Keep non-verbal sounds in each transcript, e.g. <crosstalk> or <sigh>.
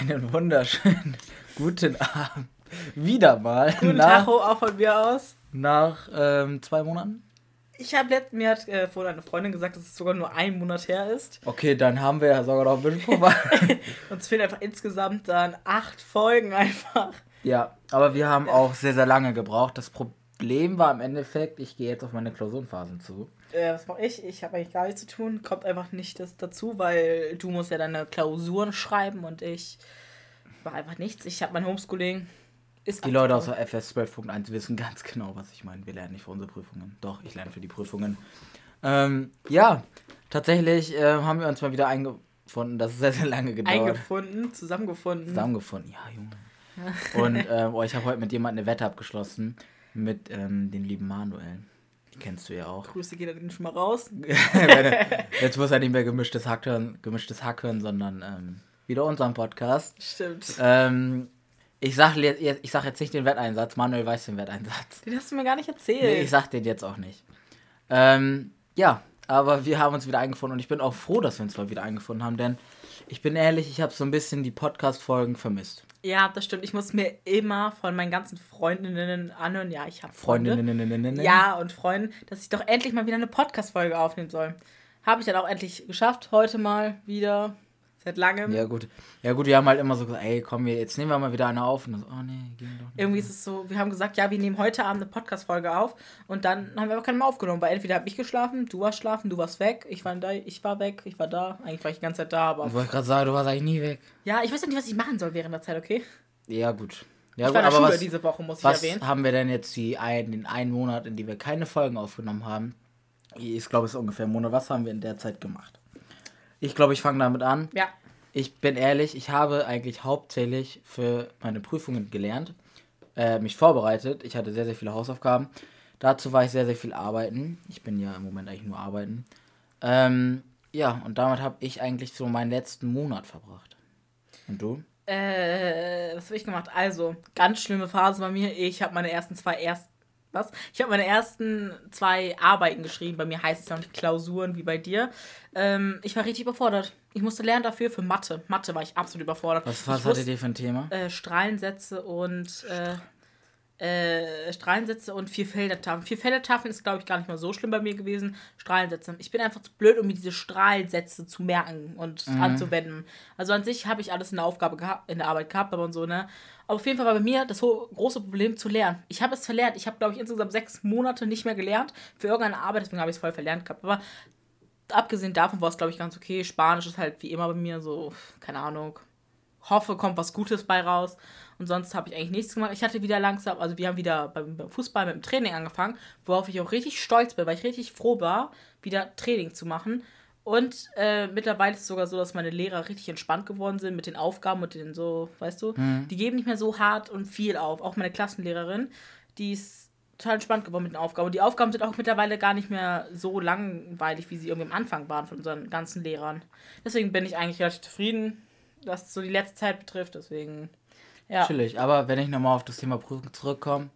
Einen wunderschönen <laughs> guten Abend. Wieder mal. Guten nach, Tag auch von mir aus. Nach ähm, zwei Monaten? Ich habe letztens, mir hat äh, vorhin eine Freundin gesagt, dass es sogar nur ein Monat her ist. Okay, dann haben wir ja sogar noch ein bisschen vorbei. <laughs> Uns fehlen einfach insgesamt dann acht Folgen einfach. ja, aber wir haben auch sehr, sehr lange gebraucht. Das Problem war im Endeffekt, ich gehe jetzt auf meine Klausurenphasen zu. Äh, was mache ich? Ich habe eigentlich gar nichts zu tun. Kommt einfach nicht das dazu, weil du musst ja deine Klausuren schreiben und ich mache einfach nichts. Ich habe mein Homeschooling. Ist Die Leute aus der FS 12.1 wissen ganz genau, was ich meine. Wir lernen nicht für unsere Prüfungen. Doch, ich lerne für die Prüfungen. Ähm, ja, tatsächlich äh, haben wir uns mal wieder eingefunden. Das ist sehr, sehr lange gedauert. eingefunden, zusammengefunden. Zusammengefunden, ja, Junge. <laughs> Und ähm, oh, ich habe heute mit jemandem eine Wette abgeschlossen. Mit ähm, den lieben Manuel. Die kennst du ja auch. Grüße geht dann schon mal raus. <laughs> Jetzt muss er nicht mehr gemischtes Hack hören, gemischtes Hack hören sondern ähm, wieder unseren Podcast. Stimmt. Ähm, ich sag, jetzt- ich sag jetzt nicht den Wetteinsatz, Manuel weiß den Wetteinsatz. Den hast du mir gar nicht erzählt. Nee, ich sag den jetzt auch nicht. Ähm, ja, aber wir haben uns wieder eingefunden und ich bin auch froh, dass wir uns mal wieder eingefunden haben, denn ich bin ehrlich, ich habe so ein bisschen die Podcast-Folgen vermisst. Ja, das stimmt. Ich muss mir immer von meinen ganzen Freundinnen anhören. Ja, ich habe Freunde. Freundinnen. Ja, und Freunden, dass ich doch endlich mal wieder eine Podcast-Folge aufnehmen soll. Habe ich dann auch endlich geschafft. Heute mal wieder. Seit langem. Ja, gut. Ja, gut, wir haben halt immer so gesagt, ey, komm, jetzt nehmen wir mal wieder eine auf. Und dann so, oh nee, ging doch nicht. Irgendwie ist es so, wir haben gesagt, ja, wir nehmen heute Abend eine Podcast-Folge auf. Und dann haben wir aber keine mehr aufgenommen, weil entweder habe ich geschlafen, du warst schlafen, du warst weg, ich war da, ich war weg, ich war da. Eigentlich war ich die ganze Zeit da, aber. Ich wollte gerade sagen, du warst eigentlich nie weg. Ja, ich weiß ja nicht, was ich machen soll während der Zeit, okay? Ja, gut. Ja, ich gut, aber was, diese Woche, muss ich was erwähnen. haben wir denn jetzt die ein, den einen Monat, in dem wir keine Folgen aufgenommen haben? Ich glaube, es ist ungefähr ein Monat. Was haben wir in der Zeit gemacht? Ich glaube, ich fange damit an. Ja. Ich bin ehrlich, ich habe eigentlich hauptsächlich für meine Prüfungen gelernt, äh, mich vorbereitet. Ich hatte sehr, sehr viele Hausaufgaben. Dazu war ich sehr, sehr viel arbeiten. Ich bin ja im Moment eigentlich nur arbeiten. Ähm, ja, und damit habe ich eigentlich so meinen letzten Monat verbracht. Und du? Äh, was habe ich gemacht? Also, ganz schlimme Phase bei mir. Ich habe meine ersten zwei erst was? Ich habe meine ersten zwei Arbeiten geschrieben. Bei mir heißt es ja auch nicht Klausuren wie bei dir. Ähm, ich war richtig überfordert. Ich musste lernen dafür für Mathe. Mathe war ich absolut überfordert. Was, was ich hattet ihr für ein Thema? äh, Strahlensätze und äh, äh, Strahlensätze und Vierfeldertafeln. Vierfeldertafeln ist, glaube ich, gar nicht mal so schlimm bei mir gewesen. Strahlensätze. Ich bin einfach zu blöd, um mir diese Strahlensätze zu merken und anzuwenden. Also an sich habe ich alles in der Aufgabe gehabt, in der Arbeit gehabt, aber und so, ne? Aber auf jeden Fall war bei mir das große Problem zu lernen. Ich habe es verlernt. Ich habe, glaube ich, insgesamt sechs Monate nicht mehr gelernt für irgendeine Arbeit, deswegen habe ich es voll verlernt gehabt. Aber abgesehen davon war es, glaube ich, ganz okay. Spanisch ist halt wie immer bei mir so, keine Ahnung. Hoffe, kommt was Gutes bei raus. Und sonst habe ich eigentlich nichts gemacht. Ich hatte wieder langsam, also wir haben wieder beim, beim Fußball mit dem Training angefangen, worauf ich auch richtig stolz bin, weil ich richtig froh war, wieder Training zu machen. Und äh, mittlerweile ist es sogar so, dass meine Lehrer richtig entspannt geworden sind mit den Aufgaben und den so, weißt du, die geben nicht mehr so hart und viel auf. Auch meine Klassenlehrerin, die ist total entspannt geworden mit den Aufgaben. Und die Aufgaben sind auch mittlerweile gar nicht mehr so langweilig, wie sie irgendwie am Anfang waren von unseren ganzen Lehrern. Deswegen bin ich eigentlich relativ zufrieden, was so die letzte Zeit betrifft. Deswegen, ja. Chillig. Aber wenn ich nochmal auf das Thema Prüfung zurückkomme,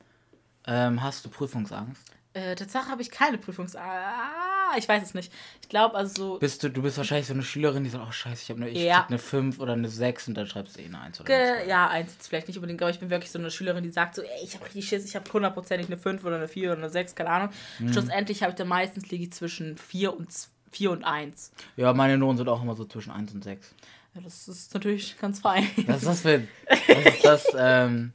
ähm, hast du Prüfungsangst? Äh, Tatsache habe ich keine Prüfungs... Ah, ich weiß es nicht. Ich glaube, also so... Bist du, du bist wahrscheinlich so eine Schülerin, die sagt, oh scheiße, ich habe eine, ich Ja. eine 5 oder eine 6 und dann schreibst du eh eine 1 oder eine Ge- Ja, eins jetzt vielleicht nicht unbedingt, aber ich bin wirklich so eine Schülerin, die sagt so, ey, ich habe richtig Schiss, ich habe hundertprozentig eine 5 oder eine 4 oder eine 6, keine Ahnung. Schlussendlich habe ich dann meistens liege ich zwischen 4 und, 4 und 1. 2. Ja, meine Noten sind auch immer so zwischen 1 und 6. Ja, das ist natürlich ganz fein. Was ist das für, was ist das, ähm,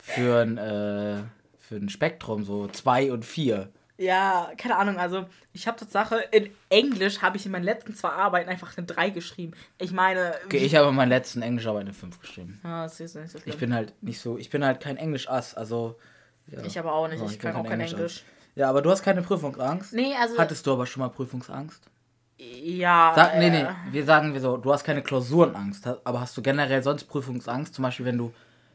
für, ein, äh, für ein Spektrum, so 2 und 4? Ja, keine Ahnung, also ich habe Tatsache, in Englisch habe ich in meinen letzten zwei Arbeiten einfach eine 3 geschrieben. Ich meine... Okay, ich habe in meiner letzten Englischarbeit eine 5 geschrieben. Ah, das ist nicht so schlimm. Ich bin halt nicht so, ich bin halt kein Englisch-Ass, also... Ja. Ich aber auch nicht, Ja, ich, bin kann auch kein Englisch-Ass. Englisch. Ja, aber du hast keine Prüfungsangst? Nee, also... Hattest du aber schon mal Prüfungsangst? Ja, Sag, nee, äh, nee, wir sagen wir so, du hast keine Klausurenangst, aber hast du generell sonst Prüfungsangst? Zum Beispiel, wenn du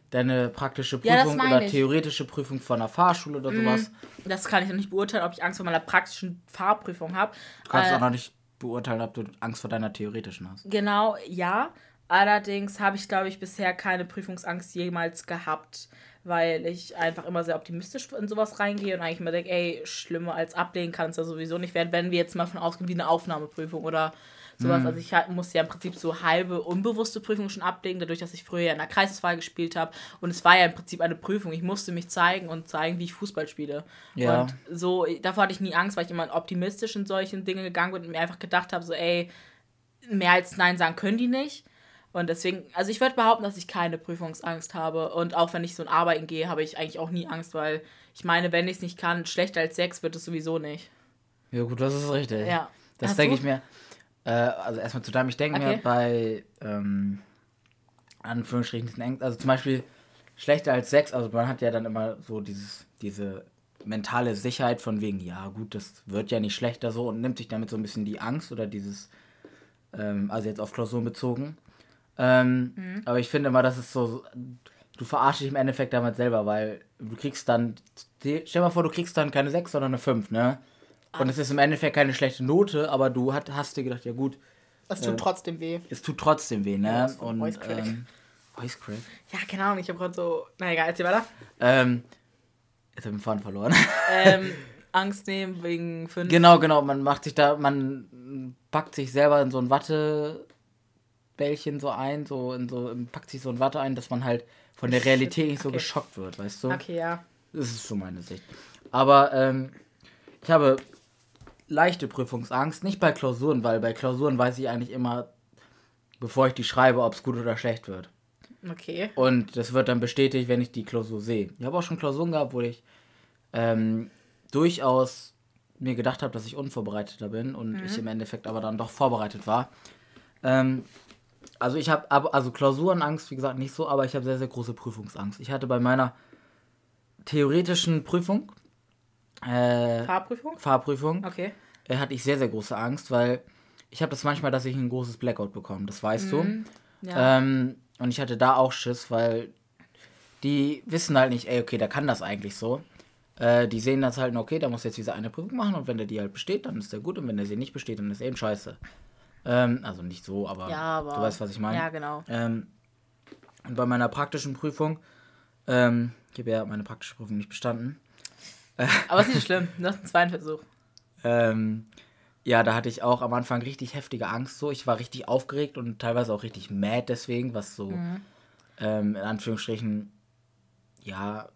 deine praktische Ja, Prüfung meine oder ich. theoretische Prüfung von der Fahrschule oder sowas. Das kann ich noch nicht beurteilen, ob ich Angst vor meiner praktischen Fahrprüfung habe. Du kannst Äh, auch noch nicht beurteilen, ob du Angst vor deiner theoretischen hast. Genau, ja. Allerdings habe ich, glaube ich, bisher keine Prüfungsangst jemals gehabt, weil ich einfach immer sehr optimistisch in sowas reingehe und eigentlich immer denke, ey, schlimmer als ablehnen kann es ja sowieso nicht werden, wenn wir jetzt mal von ausgehen wie eine Aufnahmeprüfung oder sowas. Mhm. Also ich halt, musste ja im Prinzip so halbe unbewusste Prüfungen schon ablegen, dadurch, dass ich früher ja in der Kreiswahl gespielt habe. Und es war ja im Prinzip eine Prüfung. Ich musste mich zeigen und zeigen, wie ich Fußball spiele. Ja. Und so, davor hatte ich nie Angst, weil ich immer optimistisch in solchen Dinge gegangen bin und mir einfach gedacht habe, so, ey, mehr als Nein sagen können die nicht. Und deswegen, also ich würde behaupten, dass ich keine Prüfungsangst habe. Und auch wenn ich so in Arbeiten gehe, habe ich eigentlich auch nie Angst, weil ich meine, wenn ich es nicht kann, schlechter als sechs wird es sowieso nicht. Ja, gut, das ist richtig. Ja. Das denke ich mir. Äh, also erstmal zu deinem, ich denke Okay. mir bei ähm, Anführungsstrichen diesen Ängsten, also zum Beispiel schlechter als sechs, also man hat ja dann immer so dieses, diese mentale Sicherheit von wegen, ja gut, das wird ja nicht schlechter so und nimmt sich damit so ein bisschen die Angst oder dieses, ähm, also jetzt auf Klausuren bezogen. Ähm, Mhm. Aber ich finde immer, das ist so, du verarschst dich im Endeffekt damit selber, weil du kriegst dann, stell dir mal vor, du kriegst dann keine 6, sondern eine 5, ne? Und es ist im Endeffekt keine schlechte Note, aber du hat, hast dir gedacht, ja gut, Das tut trotzdem weh. es tut trotzdem weh, ne? Ja, Und, Voice Crack. ähm, Voice Crack. Ja, keine Ahnung, ich habe gerade so. Na egal, erzähl weiter. Ähm, jetzt habe ich den Faden verloren. Ähm, <laughs> Angst nehmen wegen fünf. genau, genau, man macht sich da, man packt sich selber in so ein Wattebällchen so ein, so in so, packt sich so ein Watte ein, dass man halt von der Realität nicht so okay. geschockt wird, weißt du? Okay, ja. Das ist so meine Sicht. Aber ähm, ich habe leichte Prüfungsangst, nicht bei Klausuren, weil bei Klausuren weiß ich eigentlich immer, bevor ich die schreibe, ob es gut oder schlecht wird. Okay. Und das wird dann bestätigt, wenn ich die Klausur sehe. Ich habe auch schon Klausuren gehabt, wo ich ähm, durchaus mir gedacht habe, dass ich unvorbereiteter bin und ich im Endeffekt aber dann doch vorbereitet war. Ähm, also ich habe ab- also Klausurenangst, wie gesagt, nicht so, aber ich habe sehr, sehr große Prüfungsangst. Ich hatte bei meiner theoretischen Prüfung, äh, Fahrprüfung? Fahrprüfung, Okay. äh, hatte ich sehr, sehr große Angst, weil ich habe das manchmal, dass ich ein großes Blackout bekomme, das weißt du. Ja. Ähm, und ich hatte da auch Schiss, weil die wissen halt nicht, ey, okay, der kann das eigentlich so. Äh, die sehen das halt, okay, der muss jetzt diese eine Prüfung machen und wenn der die halt besteht, dann ist der gut und wenn der sie nicht besteht, dann ist er eben scheiße. Ähm, also nicht so, aber, ja, aber. du weißt, was ich meine. Ja, genau. Ähm, und bei meiner praktischen Prüfung, ähm, ich habe ja meine praktische Prüfung nicht bestanden. <laughs> Aber ist nicht schlimm. Du hast einen zweiten Versuch. Ähm, ja, da hatte ich auch am Anfang richtig heftige Angst so. Ich war richtig aufgeregt und teilweise auch richtig mad deswegen, was so ähm, in Anführungsstrichen, ja,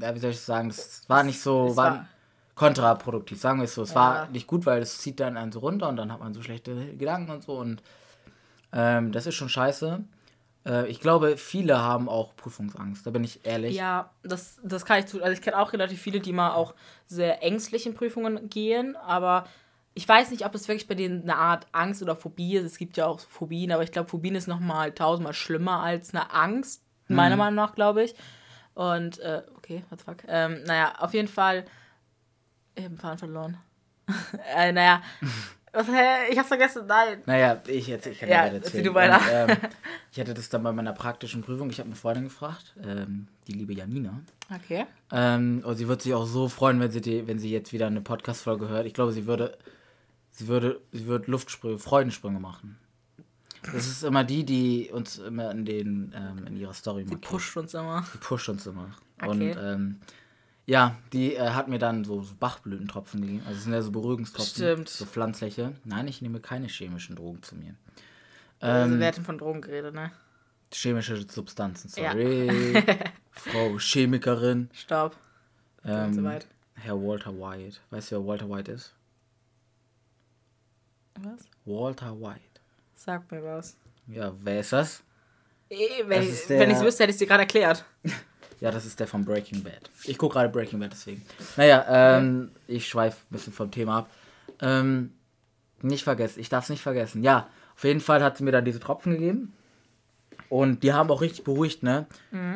ja, wie soll ich sagen, das war nicht so, es war, war- kontraproduktiv, sagen wir es so. Es Ja. war nicht gut, weil es zieht dann einen so runter und dann hat man so schlechte Gedanken und so und ähm, das ist schon scheiße. Äh, ich glaube, viele haben auch Prüfungsangst, da bin ich ehrlich. Ja, das, das kann ich zu. Also ich kenne auch relativ viele, die mal auch sehr ängstlich in Prüfungen gehen, aber ich weiß nicht, ob es wirklich bei denen eine Art Angst oder Phobie ist. Es gibt ja auch Phobien, aber ich glaube, Phobien ist nochmal tausendmal schlimmer als eine Angst, meiner Meinung nach, glaube ich. Und, äh, okay, what the fuck. Ähm, naja, auf jeden Fall. Ich habe den Faden verloren. <laughs> äh, naja. Was, hä? Ich hab's vergessen, nein. Naja, ich jetzt, ich kann Ja, weiter erzähl erzählen. du weiter. Und, ähm, <laughs> ich hatte das dann bei meiner praktischen Prüfung. Ich habe eine Freundin gefragt, ähm, die liebe Janina. Okay. Ähm, und sie wird sich auch so freuen, wenn sie die, wenn sie jetzt wieder eine Podcast-Folge hört. Ich glaube, sie würde, sie würde, sie würde Luftsprünge, Freudensprünge machen. Das ist immer die, die uns immer in den, ähm, in ihrer Story Die markiert. pusht uns immer. Die pusht uns immer. Okay. Und ähm, ja, die äh, hat mir dann so, so Bachblütentropfen gegeben. Also es sind ja so Beruhigungstropfen. Stimmt. So pflanzliche. Nein, ich nehme keine chemischen Drogen zu mir. also, Ähm, wir hatten von Drogen geredet, ne? chemische Substanzen, Ja. sorry. <laughs> Frau Chemikerin. Stopp. Ähm, soweit. Herr Walter White. Weißt du, wer Walter White ist? Was? Walter White. Sag mir was. Ja, wer ist das? Eh, Wenn Das ich ist ich's wüsste, hätte ich dir gerade erklärt. <laughs> Ja, das ist der von Breaking Bad. Ich gucke gerade Breaking Bad, deswegen. Naja, ähm, ich schweife ein bisschen vom Thema ab. Ähm, nicht vergessen, ich darf es nicht vergessen. Ja, auf jeden Fall hat sie mir dann diese Tropfen gegeben. Und die haben auch richtig beruhigt, ne?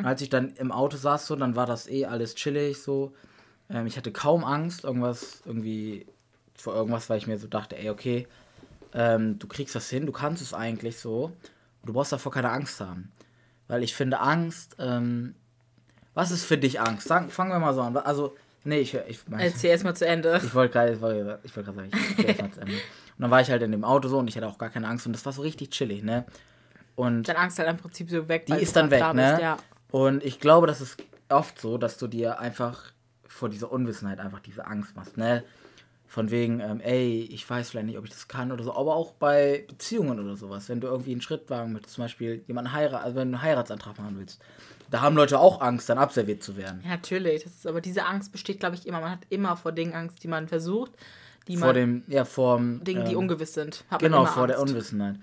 Als ich dann im Auto saß, so, dann war das eh alles chillig, so. Ähm, ich hatte kaum Angst, irgendwas, irgendwie, vor irgendwas, weil ich mir so dachte, ey, okay, ähm, du kriegst das hin, du kannst es eigentlich so. Du brauchst davor keine Angst haben. Weil ich finde, Angst, ähm, was ist für dich Angst? Sagen, fangen wir mal so an. Also, nee, ich, ich, ich, Erzähl erstmal zu Ende. <laughs> ich wollte gerade ich wollte, ich wollte gerade sagen, ich erzähl erst mal zu Ende. Und dann war ich halt in dem Auto so und ich hatte auch gar keine Angst und das war so richtig chillig, ne? Und Deine Angst halt im Prinzip so weg. die ist dann weg, da ne? bist, Ja. Und ich glaube, das ist oft so, dass du dir einfach vor dieser Unwissenheit einfach diese Angst machst, ne? Von wegen, ähm, ey, ich weiß vielleicht nicht, ob ich das kann oder so, aber auch bei Beziehungen oder sowas. Wenn du irgendwie einen Schritt wagen möchtest, zum Beispiel jemanden heiraten, also wenn du einen Heiratsantrag machen willst, da haben Leute auch Angst, dann abserviert zu werden. Ja, natürlich. Das ist, aber diese Angst besteht, glaube ich, immer. Man hat immer vor Dingen Angst, die man versucht. Die vor man, dem, ja, vor Dingen, die ähm, ungewiss sind. Hat Genau, vor der Angst. Unwissenheit.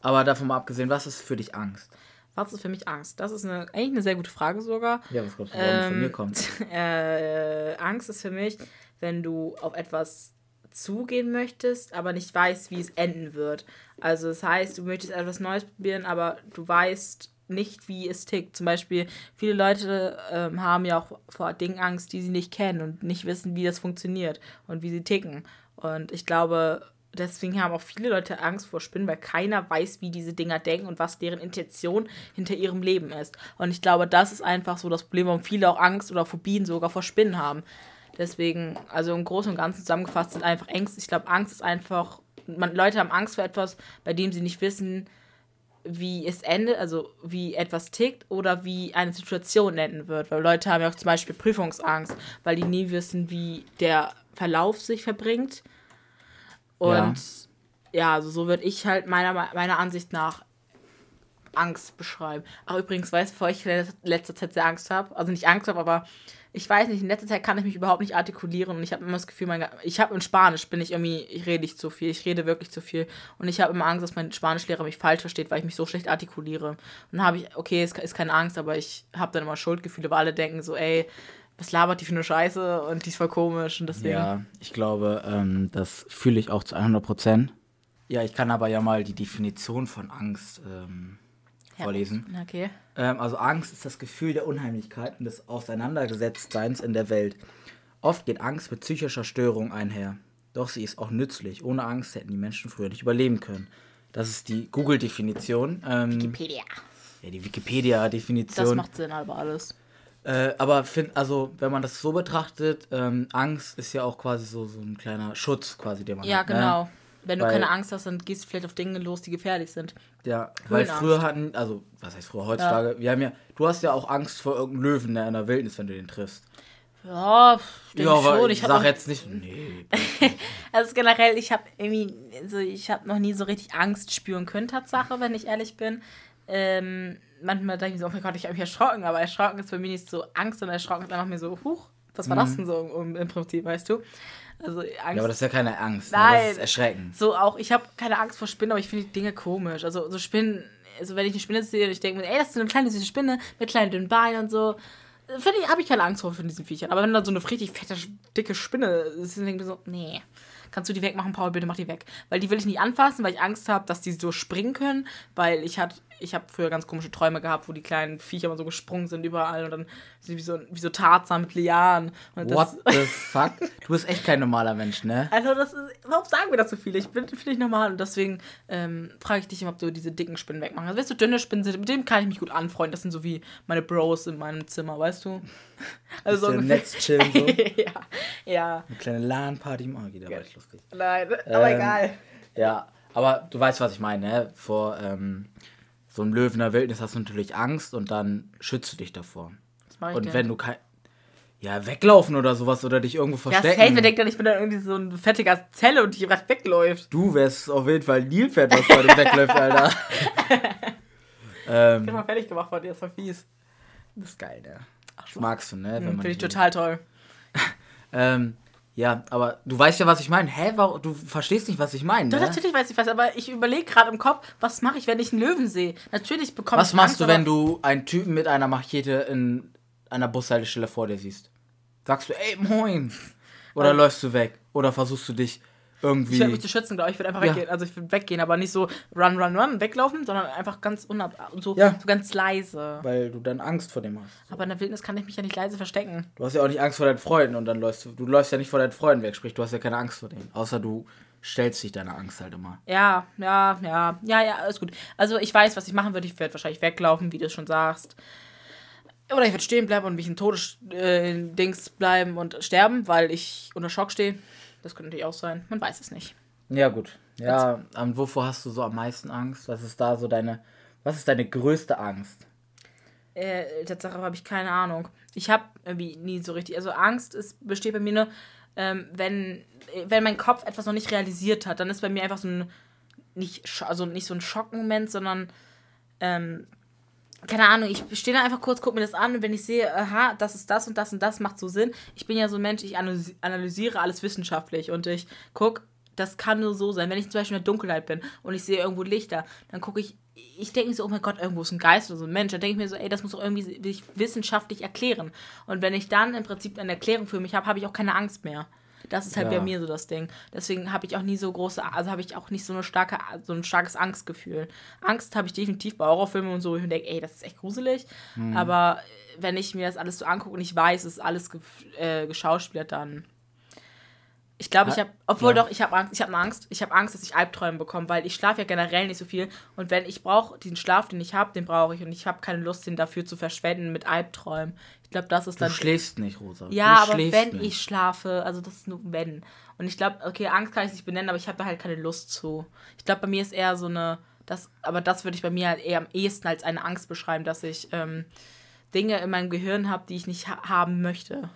Aber davon mal abgesehen, was ist für dich Angst? Was ist für mich Angst? Das ist eine, eigentlich eine sehr gute Frage sogar. Ja, was glaubst du, warum es von Ähm, mir kommt? <laughs> Äh, Angst ist für mich, wenn du auf etwas zugehen möchtest, aber nicht weißt, wie es enden wird. Also das heißt, du möchtest etwas Neues probieren, aber du weißt nicht, wie es tickt. Zum Beispiel, viele Leute ähm, haben ja auch vor Dingen Angst, die sie nicht kennen und nicht wissen, wie das funktioniert und wie sie ticken. Und ich glaube, deswegen haben auch viele Leute Angst vor Spinnen, weil keiner weiß, wie diese Dinger denken und was deren Intention hinter ihrem Leben ist. Und ich glaube, das ist einfach so das Problem, warum viele auch Angst oder Phobien sogar vor Spinnen haben. Deswegen, also im Großen und Ganzen zusammengefasst sind einfach Ängste. Ich glaube, Angst ist einfach, man, Leute haben Angst vor etwas, bei dem sie nicht wissen, wie es endet, also wie etwas tickt oder wie eine Situation enden wird. Weil Leute haben ja auch zum Beispiel Prüfungsangst, weil die nie wissen, wie der Verlauf sich verbringt. Und ja, also so würde ich halt meiner, meiner Ansicht nach Angst beschreiben. Ach, übrigens, weißt du, bevor ich in letzter Zeit sehr Angst habe, also nicht Angst habe, aber ich weiß nicht, in letzter Zeit kann ich mich überhaupt nicht artikulieren und ich habe immer das Gefühl, mein, ich habe in Spanisch bin ich irgendwie, ich rede nicht zu viel, ich rede wirklich zu viel und ich habe immer Angst, dass mein Spanischlehrer mich falsch versteht, weil ich mich so schlecht artikuliere. Und dann habe ich, okay, es ist keine Angst, aber ich habe dann immer Schuldgefühle, weil alle denken so, ey, was labert die für eine Scheiße und die ist voll komisch und deswegen. Ja, ich glaube, ähm, das fühle ich auch zu 100 Prozent. Ja, ich kann aber ja mal die Definition von Angst ähm, vorlesen. Okay. Ähm, also Angst ist das Gefühl der Unheimlichkeit und des Auseinandergesetztseins in der Welt. Oft geht Angst mit psychischer Störung einher. Doch sie ist auch nützlich. Ohne Angst hätten die Menschen früher nicht überleben können. Das ist die Google-Definition. Ähm, Wikipedia. ja, die Das Wikipedia-Definition. macht Sinn, aber alles. Äh, aber find, also, wenn man das so betrachtet, ähm, Angst ist ja auch quasi so, so ein kleiner Schutz, quasi, den man Ja, hat. genau. Ne? Wenn du Weil- keine Angst hast, dann gehst du vielleicht auf Dinge los, die gefährlich sind. Ja, weil Höhenangst. früher hatten, also, was heißt früher, heutzutage, wir haben ja, du hast ja auch Angst vor irgendeinem Löwen der in der Wildnis, wenn du den triffst. Ja, ich denke ja, schon. ich Ich sag jetzt nicht, nee. <laughs> Also generell, ich habe irgendwie, also ich habe noch nie so richtig Angst spüren können, Tatsache, wenn ich ehrlich bin. Ähm, manchmal denke ich mir so, oh mein Gott, ich habe mich erschrocken, aber erschrocken ist bei mir nicht so Angst, sondern erschrocken ist einfach mir so, huch, was war das denn so im, im Prinzip, weißt du? Also Angst. Ja, aber das ist ja keine Angst, ne? Nein. das ist Erschrecken. So auch, ich habe keine Angst vor Spinnen, aber ich finde die Dinge komisch. Also so Spinnen, also wenn ich eine Spinne sehe und ich denke mir, ey, das ist so eine kleine süße Spinne mit kleinen dünnen Beinen und so, finde ich, habe ich keine Angst vor von diesen Viechern. Aber wenn da so eine richtig fette, dicke Spinne ist, dann denke ich mir so, nee. Kannst du die wegmachen, Paul, bitte mach die weg. Weil die will ich nicht anfassen, weil ich Angst habe, dass die so springen können. Weil ich hatte, ich habe früher ganz komische Träume gehabt, wo die kleinen Viecher immer so gesprungen sind überall und dann sind wie so, wie so Tarzan mit Lianen. What <laughs> the fuck? Du bist echt kein normaler Mensch, ne? also das ist, warum sagen wir das so viele? Ich bin finde ich normal und deswegen ähm, frage ich dich immer, ob du diese dicken Spinnen wegmachen. Also wenn es so dünne Spinnen sind, mit dem kann ich mich gut anfreunden. Das sind so wie meine Bros in meinem Zimmer, weißt du? <laughs> Also so im ungefähr. Netz chillen, so. <laughs> ja, ja, Eine kleine LAN-Party im Orgi, da war ich lustig. nein, aber Ähm, egal. Ja, aber du weißt, was ich meine, ne? Vor ähm, so einem Löwen in der Wildnis hast du natürlich Angst und dann schützt du dich davor. Was mache ich Und denn? wenn du kein. Ja, weglaufen oder sowas oder dich irgendwo ja, verstecken. safe, wer denkt dann, ich bin dann irgendwie so ein fettiger Zelle und die gerade wegläuft. Du wärst auf jeden Fall ein Nilpferd, was vor dir wegläuft, Alter. Ich <laughs> bin ähm, mal fertig gemacht von dir, das war fies. das ist geil, ne? Magst du, ne? Man Finde ich total toll. <laughs> Ähm, ja, aber du weißt ja, was ich meine. Hä, warum? Du verstehst nicht, was ich meine, ne? natürlich weiß ich was, aber ich überlege gerade im Kopf, was mache ich, wenn ich einen Löwen sehe? Natürlich bekomme Was ich machst Angst, du, wenn du einen Typen mit einer Machete in einer Bushaltestelle vor dir siehst? Sagst du, ey, moin. Oder Ähm. läufst du weg? Oder versuchst du dich irgendwie. Ich werde mich zu schützen, glaube ich. Ich würde einfach Ja. weggehen. Also ich würde weggehen, aber nicht so run, run, run, weglaufen, sondern einfach ganz unab so, Ja. so ganz leise. weil du dann Angst vor dem hast. Aber in der Wildnis kann ich mich ja nicht leise verstecken. Du hast ja auch nicht Angst vor deinen Freunden und dann läufst du. Du läufst ja nicht vor deinen Freunden weg, sprich, du hast ja keine Angst vor denen. Außer du stellst dich deiner Angst halt immer. Ja, ja, ja, ja, ja, alles gut. Also ich weiß, was ich machen würde. Ich werde wahrscheinlich weglaufen, wie du es schon sagst. Oder ich werde stehen bleiben und mich in Todesdings äh, bleiben und sterben, weil ich unter Schock stehe. Das könnte natürlich auch sein. Man weiß es nicht. Ja, gut. Ja, und wovor hast du so am meisten Angst? Was ist da so deine. Was ist deine größte Angst? Äh, Tatsache habe ich keine Ahnung. Ich habe irgendwie nie so richtig. Also Angst ist, besteht bei mir nur ähm, wenn, wenn mein Kopf etwas noch nicht realisiert hat, dann ist bei mir einfach so ein, nicht, also nicht so ein Schockmoment, sondern, ähm, keine Ahnung, ich stehe da einfach kurz, gucke mir das an und wenn ich sehe, aha, das ist das und das und das macht so Sinn. Ich bin ja so ein Mensch, ich analysi- analysiere alles wissenschaftlich und ich gucke, das kann nur so sein. Wenn ich zum Beispiel in der Dunkelheit bin und ich sehe irgendwo Lichter, dann gucke ich, ich denke mir so, oh mein Gott, irgendwo ist ein Geist oder so ein Mensch. Dann denke ich mir so, ey, das muss doch irgendwie sich wissenschaftlich erklären. Und wenn ich dann im Prinzip eine Erklärung für mich habe, habe ich auch keine Angst mehr. Das ist halt Ja. bei mir so das Ding. Deswegen habe ich auch nie so große, also habe ich auch nicht so eine starke, so ein starkes Angstgefühl. Angst habe ich definitiv bei Horrorfilmen und so, wo ich mir denke, ey, das ist echt gruselig. Aber wenn ich mir das alles so angucke und ich weiß, es ist alles ge äh, geschauspielert, dann. Ich glaube, ich habe, obwohl Ja. doch, ich habe Angst, ich habe Angst, ich habe Angst, dass ich Albträume bekomme, weil ich schlafe ja generell nicht so viel und wenn ich brauche, diesen Schlaf, den ich habe, den brauche ich und ich habe keine Lust, den dafür zu verschwenden mit Albträumen. Ich glaube, das ist Du dann schläfst nicht, Rosa. ja, du aber wenn nicht. ich schlafe, also das ist nur wenn. Und ich glaube, okay, Angst kann ich nicht benennen, aber ich habe da halt keine Lust zu. Ich glaube, bei mir ist eher so eine, das, aber das würde ich bei mir halt eher am ehesten als eine Angst beschreiben, dass ich ähm, Dinge in meinem Gehirn habe, die ich nicht ha haben möchte.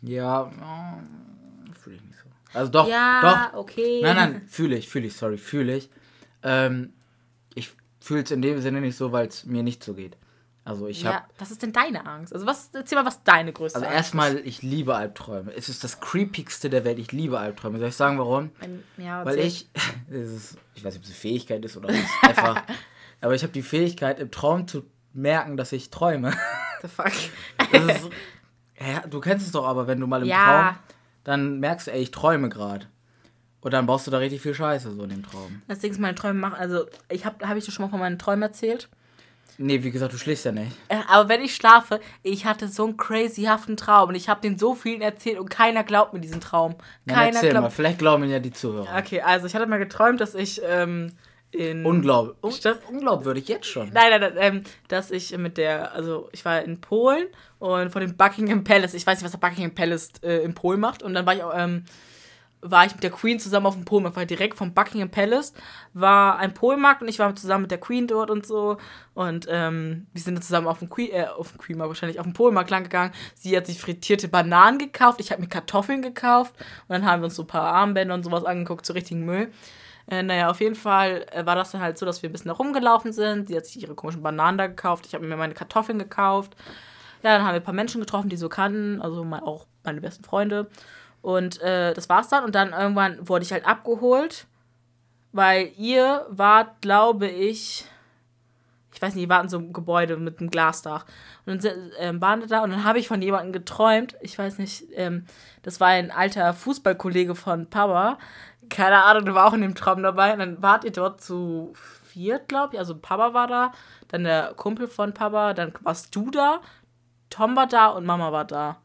Ja, oh, fühle ich nicht so. Also doch, ja, doch. okay. Nein, nein, fühle ich, fühle ich, sorry, fühle ich. Ähm, ich fühle es in dem Sinne nicht so, weil es mir nicht so geht. Also ich habe Ja, was ist denn deine Angst? Also was, erzähl mal, was deine größte Also Angst erstmal, ich liebe Albträume. Es ist das creepigste der Welt. Ich liebe Albträume. Soll ich sagen, warum? ist. Ein- Ja, Weil ich, <laughs> ist, ich weiß nicht, ob es eine Fähigkeit ist oder es einfach, <laughs> aber ich habe die Fähigkeit, im Traum zu merken, dass ich träume. The fuck? <laughs> Ist, ja, du kennst es doch aber, wenn du mal im Ja. Traum, dann merkst du, ey, ich träume gerade. Und dann baust du da richtig viel Scheiße so in dem Traum. Das Ding ist, meine Träume machen, also ich habe, habe ich dir schon mal von meinen Träumen erzählt? Nee, wie gesagt, du schläfst ja nicht. Äh, Aber wenn ich schlafe, ich hatte so einen crazyhaften Traum und ich habe den so vielen erzählt und keiner glaubt mir diesen Traum. Keiner erzähl mal, glaubt. vielleicht glauben ihn ja die Zuhörer. Okay, also ich hatte mal geträumt, dass ich ähm, in. Unglaub, un Stimmt. unglaubwürdig jetzt schon. Nein, nein, nein, ähm, dass ich mit der, also ich war in Polen und vor dem Buckingham Palace, ich weiß nicht, was der Buckingham Palace äh, in Polen macht, und dann war ich auch, ähm, war ich mit der Queen zusammen auf dem Polmarkt, weil direkt vom Buckingham Palace war ein Polmarkt und ich war zusammen mit der Queen dort und so und ähm, wir sind dann zusammen auf dem Queen, äh, auf dem Queenmarkt wahrscheinlich, auf dem Polmarkt lang gegangen. Sie hat sich frittierte Bananen gekauft, ich habe mir Kartoffeln gekauft und dann haben wir uns so ein paar Armbänder und sowas angeguckt, so richtigen Müll. Äh, naja, auf jeden Fall äh, war das dann halt so, dass wir ein bisschen da rumgelaufen sind. Sie hat sich ihre komischen Bananen da gekauft. Ich habe mir meine Kartoffeln gekauft. Ja, dann haben wir ein paar Menschen getroffen, die so kannten, also auch meine besten Freunde. Und äh, das war's dann. Und dann irgendwann wurde ich halt abgeholt, weil ihr wart, glaube ich, ich weiß nicht, ihr wart in so einem Gebäude mit einem Glasdach. Und dann ähm, waren wir da und dann habe ich von jemandem geträumt, ich weiß nicht, ähm, das war ein alter Fußballkollege von Papa. Keine Ahnung, der war auch in dem Traum dabei. Und dann wart ihr dort zu viert, glaube ich. Also Papa war da, dann der Kumpel von Papa, dann warst du da, Tom war da und Mama war da.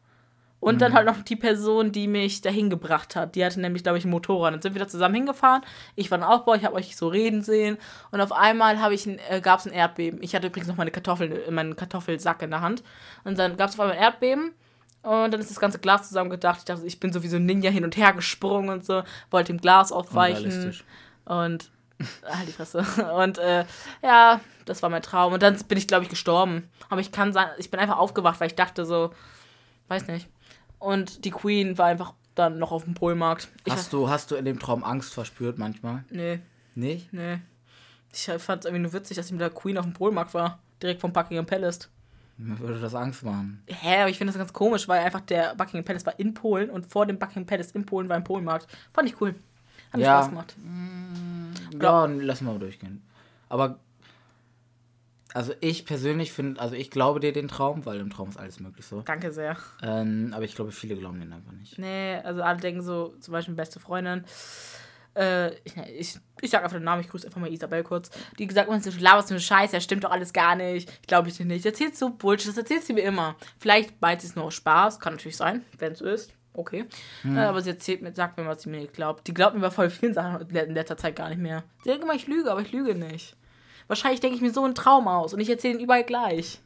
Und dann halt noch die Person, die mich dahin gebracht hat. Die hatte nämlich, glaube ich, ein Motorrad. Dann sind wir da zusammen hingefahren. Ich war ein Aufbau, ich habe euch so reden sehen. Und auf einmal habe ich ein, äh, gab es ein Erdbeben. Ich hatte übrigens noch meine Kartoffeln, äh, meinen Kartoffelsack in der Hand. Und dann gab es auf einmal ein Erdbeben. Und dann ist das ganze Glas zusammengedacht. Ich dachte, ich bin so wie so ein Ninja hin und her gesprungen und so. Wollte dem Glas aufweichen. Und <laughs> halt die Fresse. Und äh, ja, das war mein Traum. Und dann bin ich, glaube ich, gestorben. Aber ich kann sagen, ich bin einfach aufgewacht, weil ich dachte so, weiß nicht. Und die Queen war einfach dann noch auf dem Polmarkt. Ich Hast du, hast du in dem Traum Angst verspürt manchmal? nee, Nicht? nee. Ich fand es irgendwie nur witzig, dass ich mit der Queen auf dem Polmarkt war. Direkt vom Buckingham Palace. Mir würde das Angst machen. Hä, aber ich finde das ganz komisch, weil einfach der Buckingham Palace war in Polen und vor dem Buckingham Palace in Polen war ein Polmarkt. Fand ich cool. Hat mir Ja. Spaß gemacht. Ja, lass mal durchgehen. Aber, also ich persönlich finde, also ich glaube dir den Traum, weil im Traum ist alles möglich so. Danke sehr. Ähm, aber ich glaube, viele glauben den einfach nicht. Nee, also alle denken so, zum Beispiel beste Freundin. Äh, ich, ich, ich sag einfach den Namen, ich grüße einfach mal Isabel kurz. Die gesagt hat, du laberst nur Scheiße, das stimmt doch alles gar nicht. Ich glaube ich dir nicht. Erzählst du Bullshit, das erzählt sie mir immer. Vielleicht meint sie es nur aus Spaß, kann natürlich sein, wenn es so ist. Okay. Äh, aber sie erzählt mir, sagt mir, was sie mir nicht glaubt. Die glaubt mir bei voll vielen Sachen in letzter Zeit gar nicht mehr. Sie denkt immer, ich lüge, aber ich lüge nicht. Wahrscheinlich denke ich mir so einen Traum aus und ich erzähle ihn überall gleich.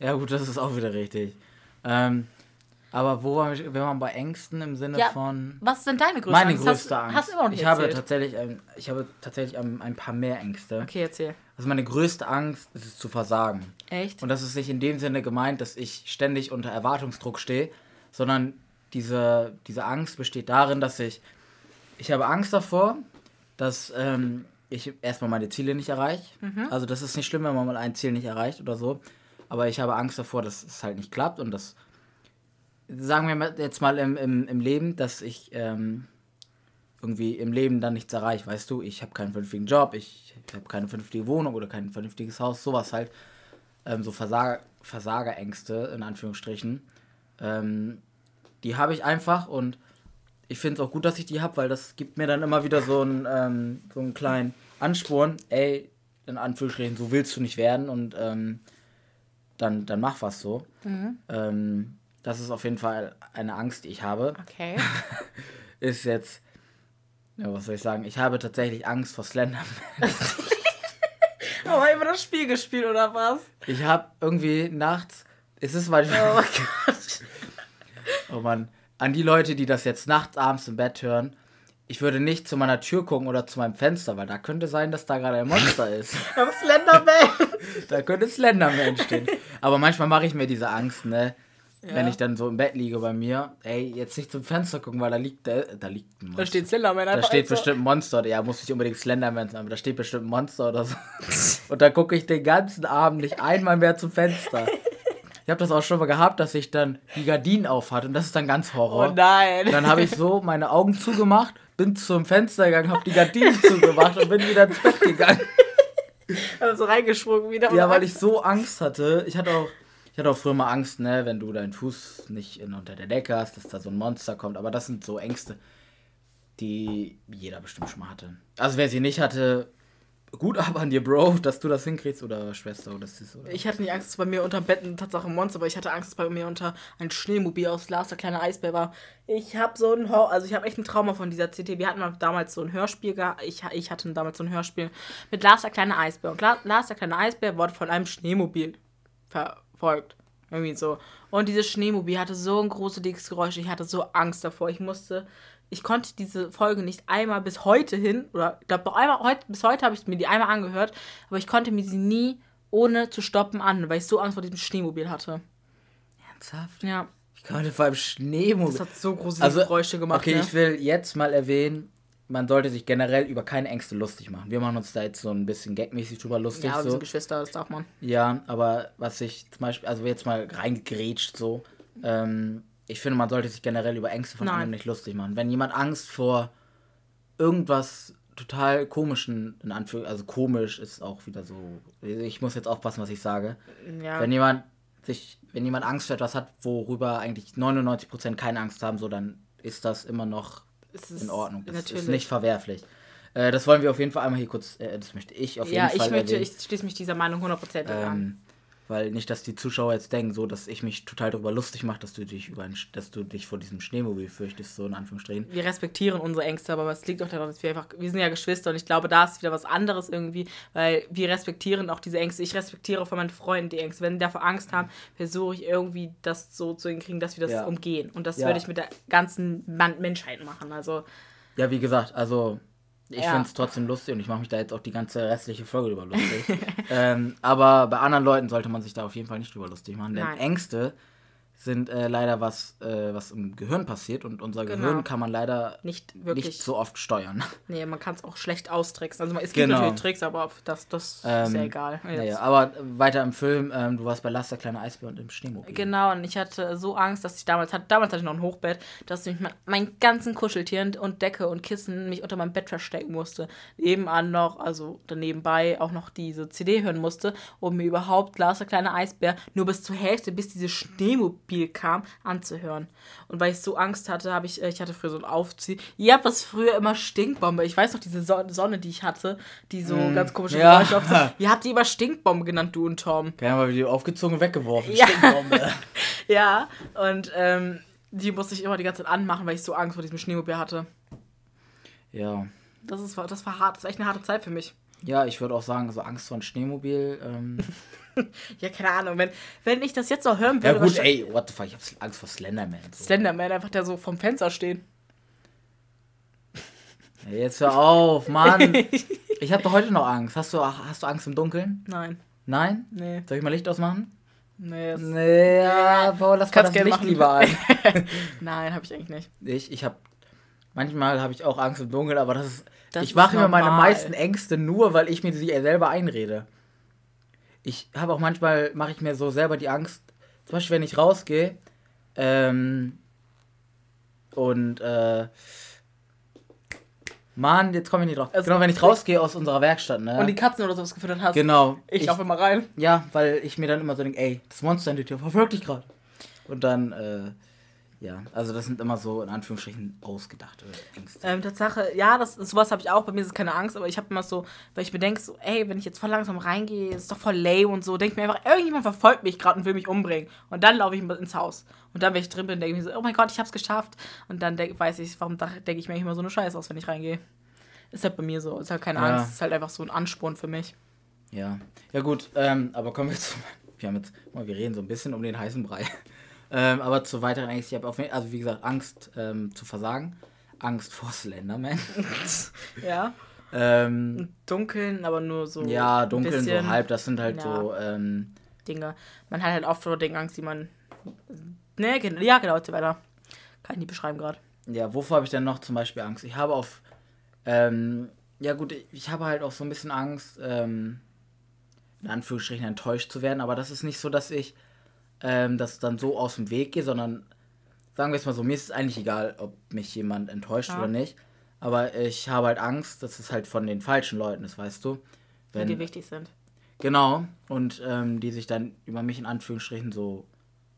Ja, gut, das ist auch wieder richtig. Ähm, aber wo waren wir, wir waren bei Ängsten im Sinne Ja, von. Was ist denn deine größte Meine Angst? größte hast, Angst. Hast du immer noch nicht ich, habe tatsächlich, ähm, ich habe tatsächlich ähm, ein paar mehr Ängste. Okay, erzähl. Also meine größte Angst ist es zu versagen. Echt? Und das ist nicht in dem Sinne gemeint, dass ich ständig unter Erwartungsdruck stehe, sondern diese, diese Angst besteht darin, dass ich, ich habe Angst davor, dass ähm, ich erstmal meine Ziele nicht erreiche. Also das ist nicht schlimm, wenn man mal ein Ziel nicht erreicht oder so. Aber ich habe Angst davor, dass es halt nicht klappt und das, sagen wir jetzt mal im, im, im Leben, dass ich ähm, irgendwie im Leben dann nichts erreiche, weißt du, ich habe keinen vernünftigen Job, ich habe keine vernünftige Wohnung oder kein vernünftiges Haus, sowas halt, ähm, so Versager, Versagerängste in Anführungsstrichen, ähm, die habe ich einfach und ich finde es auch gut, dass ich die habe, weil das gibt mir dann immer wieder so einen, ähm, so einen kleinen Ansporn, ey, in Anführungsstrichen, so willst du nicht werden und ähm, dann, dann mach was so. Ähm, das ist auf jeden Fall eine Angst, die ich habe. Okay. <laughs> Ist jetzt, ja, was soll ich sagen, ich habe tatsächlich Angst vor Slenderman. <laughs> Aber immer das Spiel gespielt, oder was? Ich habe irgendwie nachts, es ist manchmal, Oh mein Gott. <laughs> oh Mann, an die Leute, die das jetzt nachts abends im Bett hören, ich würde nicht zu meiner Tür gucken oder zu meinem Fenster, weil da könnte sein, dass da gerade ein Monster ist. <laughs> Aber Slenderman. <laughs> Da könnte Slenderman stehen. Aber manchmal mache ich mir diese Angst, ne? Wenn Ja. ich dann so im Bett liege bei mir, ey, jetzt nicht zum Fenster gucken, weil da liegt der, da liegt ein Monster. Da steht Slenderman Da einfach. steht so. bestimmt ein Monster. Ja, muss nicht unbedingt Slenderman sein, aber da steht bestimmt ein Monster oder so. Und da gucke ich den ganzen Abend nicht einmal mehr zum Fenster. <laughs> Ich habe das auch schon mal gehabt, dass ich dann die Gardinen auf hatte und das ist dann ganz Horror. Oh nein. Dann habe ich so meine Augen zugemacht, bin zum Fenster gegangen, habe die Gardinen zugemacht und bin wieder ins Bett gegangen. <laughs> Also reingesprungen wieder. Ja, weil ich so Angst hatte. Ich hatte auch, ich hatte auch früher mal Angst, ne, wenn du deinen Fuß nicht in, unter der Decke hast, dass da so ein Monster kommt. Aber das sind so Ängste, die jeder bestimmt schon mal hatte. Also wer sie nicht hatte, gut ab an dir, Bro, dass du das hinkriegst oder Schwester oder Sis oder. Ich hatte nie Angst, dass bei mir unter dem Bett ein Tatsache ein Monster, aber ich hatte Angst, dass bei mir unter ein Schneemobil aus Glas der kleine Eisbär war. Ich habe so ein, also ich habe echt ein Trauma von dieser CT. Wir hatten mal damals so ein Hörspiel, ich, ich hatte damals so ein Hörspiel mit Lars der kleine Eisbär. Und Lars der kleine Eisbär wurde von einem Schneemobil verfolgt. Irgendwie so. Und dieses Schneemobil hatte so ein gruseliges Geräusch. Ich hatte so Angst davor. Ich musste, ich konnte diese Folge nicht einmal bis heute hin, oder ich glaube, bis heute habe ich mir die einmal angehört, aber ich konnte mir sie nie ohne zu stoppen an, weil ich so Angst vor diesem Schneemobil hatte. Ernsthaft? Ja, Ich konnte vor allem Schneemobil. das hat so gruselige Also, Geräusche gemacht. Okay, ne? ich will jetzt mal erwähnen, man sollte sich generell über keine Ängste lustig machen. Wir machen uns da jetzt so ein bisschen gagmäßig drüber lustig. ja, aber so. sind Geschwister, das darf man. Ja, aber was ich zum Beispiel, also jetzt mal reingegrätscht so, ähm, ich finde, man sollte sich generell über Ängste von Nein. anderen nicht lustig machen. Wenn jemand Angst vor irgendwas total komischen, in Anführungszeichen, also komisch ist auch wieder so, ich muss jetzt aufpassen, was ich sage. Ja, Wenn jemand sich, wenn jemand Angst vor etwas hat, worüber eigentlich 99% keine Angst haben, so dann ist das immer noch in Ordnung. Das natürlich. ist nicht verwerflich. Äh, das wollen wir auf jeden Fall einmal hier kurz, äh, das möchte ich auf jeden ja, Fall ich möchte, erwähnen. ich schließe mich dieser Meinung hundertprozentig an. Weil nicht, dass die Zuschauer jetzt denken, so, dass ich mich total darüber lustig mache, dass du dich über ein, dass du dich vor diesem Schneemobil fürchtest, so in Anführungsstrichen. Wir respektieren unsere Ängste, aber es liegt auch daran, dass wir einfach, wir sind ja Geschwister und ich glaube, da ist wieder was anderes irgendwie, weil wir respektieren auch diese Ängste. Ich respektiere von meinen Freunden die Ängste. Wenn die davor Angst haben, versuche ich irgendwie das so zu hinkriegen, dass wir das Ja. umgehen. Und das Ja. würde ich mit der ganzen Menschheit machen. Also, Ja, wie gesagt, also ich Ja. finde es trotzdem lustig und ich mache mich da jetzt auch die ganze restliche Folge drüber <laughs> lustig. ähm, aber bei anderen Leuten sollte man sich da auf jeden Fall nicht drüber lustig machen, denn Nein. Ängste sind äh, leider was, äh, was im Gehirn passiert und unser Genau. Gehirn kann man leider nicht wirklich. nicht so oft steuern. <laughs> Nee, man kann es auch schlecht austricksen. Also es gibt Genau. natürlich Tricks, aber das, das ist Ähm, ja egal. Naja, aber weiter im Film, ähm, du warst bei Laster kleine Eisbär und im Schneemobil. Genau, und ich hatte so Angst, dass ich damals hatte, damals hatte ich noch ein Hochbett, dass ich mit meinen ganzen Kuscheltieren und Decke und Kissen mich unter meinem Bett verstecken musste. Nebenan noch, also nebenbei auch noch diese CD hören musste, um mir überhaupt Glas der kleine Eisbär nur bis zur Hälfte, bis dieses Schneemobil kam, anzuhören. Und weil ich so Angst hatte, habe ich, äh, ich hatte früher so ein Aufzieh. Ihr habt das früher immer Stinkbombe. Ich weiß noch, diese so Sonne, die ich hatte, die so ganz komische Mm, ja. Geräusche aufzieht. <laughs> Ihr habt die immer Stinkbombe genannt, du und Tom. Keine Ahnung, wie aufgezogen und weggeworfen. Ja. Stinkbombe. <laughs> Ja, und ähm, die musste ich immer die ganze Zeit anmachen, weil ich so Angst vor diesem Schneemobil hatte. ja. Das, ist, das war hart, das war echt eine harte Zeit für mich. Ja, ich würde auch sagen, so Angst vor einem Schneemobil. Ähm, <laughs> Ja, keine Ahnung, wenn, wenn ich das jetzt noch hören ja würde, gut, wahrscheinlich- ey, what the fuck, ich hab Angst vor Slenderman. So. Slenderman, einfach der so vom Fenster steht. <laughs> Ey, jetzt hör auf, Mann. <laughs> Ich habe doch heute noch Angst. Hast du, hast du Angst im Dunkeln? Nein, Nein? nee. Soll ich mal Licht ausmachen? Nee, das Nee, ja, Paul, lass mal das Licht machen. lieber an. Nein, habe ich eigentlich nicht. Ich, ich habe manchmal habe ich auch Angst im Dunkeln, aber das ist Das ich mache mir meine meisten Ängste nur, weil ich mir sie selber einrede. Ich habe auch manchmal mache ich mir so selber die Angst, zum Beispiel wenn ich rausgehe ähm, und äh, Mann, jetzt komme ich nicht drauf. Also- genau, wenn ich rausgehe aus unserer Werkstatt, ne? Und die Katzen oder sowas gefüttert hast. genau. Ich laufe immer rein. Ja, weil ich mir dann immer so denke, ey, das Monster in der Tür verfolgt dich gerade. Und dann, äh, ja, also das sind immer so in Anführungsstrichen ausgedachte Ängste. Ähm, Tatsache, ja, das, sowas habe ich auch. Bei mir ist es keine Angst, aber ich habe immer so, weil ich mir denke, so, ey, wenn ich jetzt voll langsam reingehe, ist doch voll lame und so. Denke mir einfach, irgendjemand verfolgt mich gerade und will mich umbringen. Und dann laufe ich ins Haus. Und dann, wenn ich drin bin, denke ich mir so, oh mein Gott, ich habe es geschafft. Und dann denk, weiß ich, warum denke ich mir immer so eine Scheiße aus, wenn ich reingehe. Ist halt bei mir so. Ist halt keine Ja. Angst. Ist halt einfach so ein Ansporn für mich. Ja, ja gut, ähm, aber kommen wir zu, <laughs> wir haben jetzt, wir reden so ein bisschen um den heißen Brei. Ähm, aber zu weiteren Ängsten, ich habe auf jeden also wie gesagt, Angst ähm, zu versagen, Angst vor Slenderman. <laughs> Ja. ähm, Dunkeln, aber nur so. ja, dunkeln so bisschen halb, das sind halt Ja. so, ähm, Dinge. Man hat halt oft vor Dingen Angst, die man. Ne, ja, genau, so weiter. Kann ich nicht beschreiben gerade. Ja, wovor habe ich denn noch zum Beispiel Angst? Ich habe auf, ähm, ja gut, ich- ich habe halt auch so ein bisschen Angst, ähm, in Anführungsstrichen enttäuscht zu werden, aber das ist nicht so, dass ich ähm, das dann so aus dem Weg gehe, sondern sagen wir es mal so, mir ist es eigentlich egal, ob mich jemand enttäuscht Ja. oder nicht, aber ich habe halt Angst, dass es halt von den falschen Leuten ist, weißt du? Die Wenn, dir wichtig sind. Genau, und ähm, die sich dann über mich in Anführungsstrichen so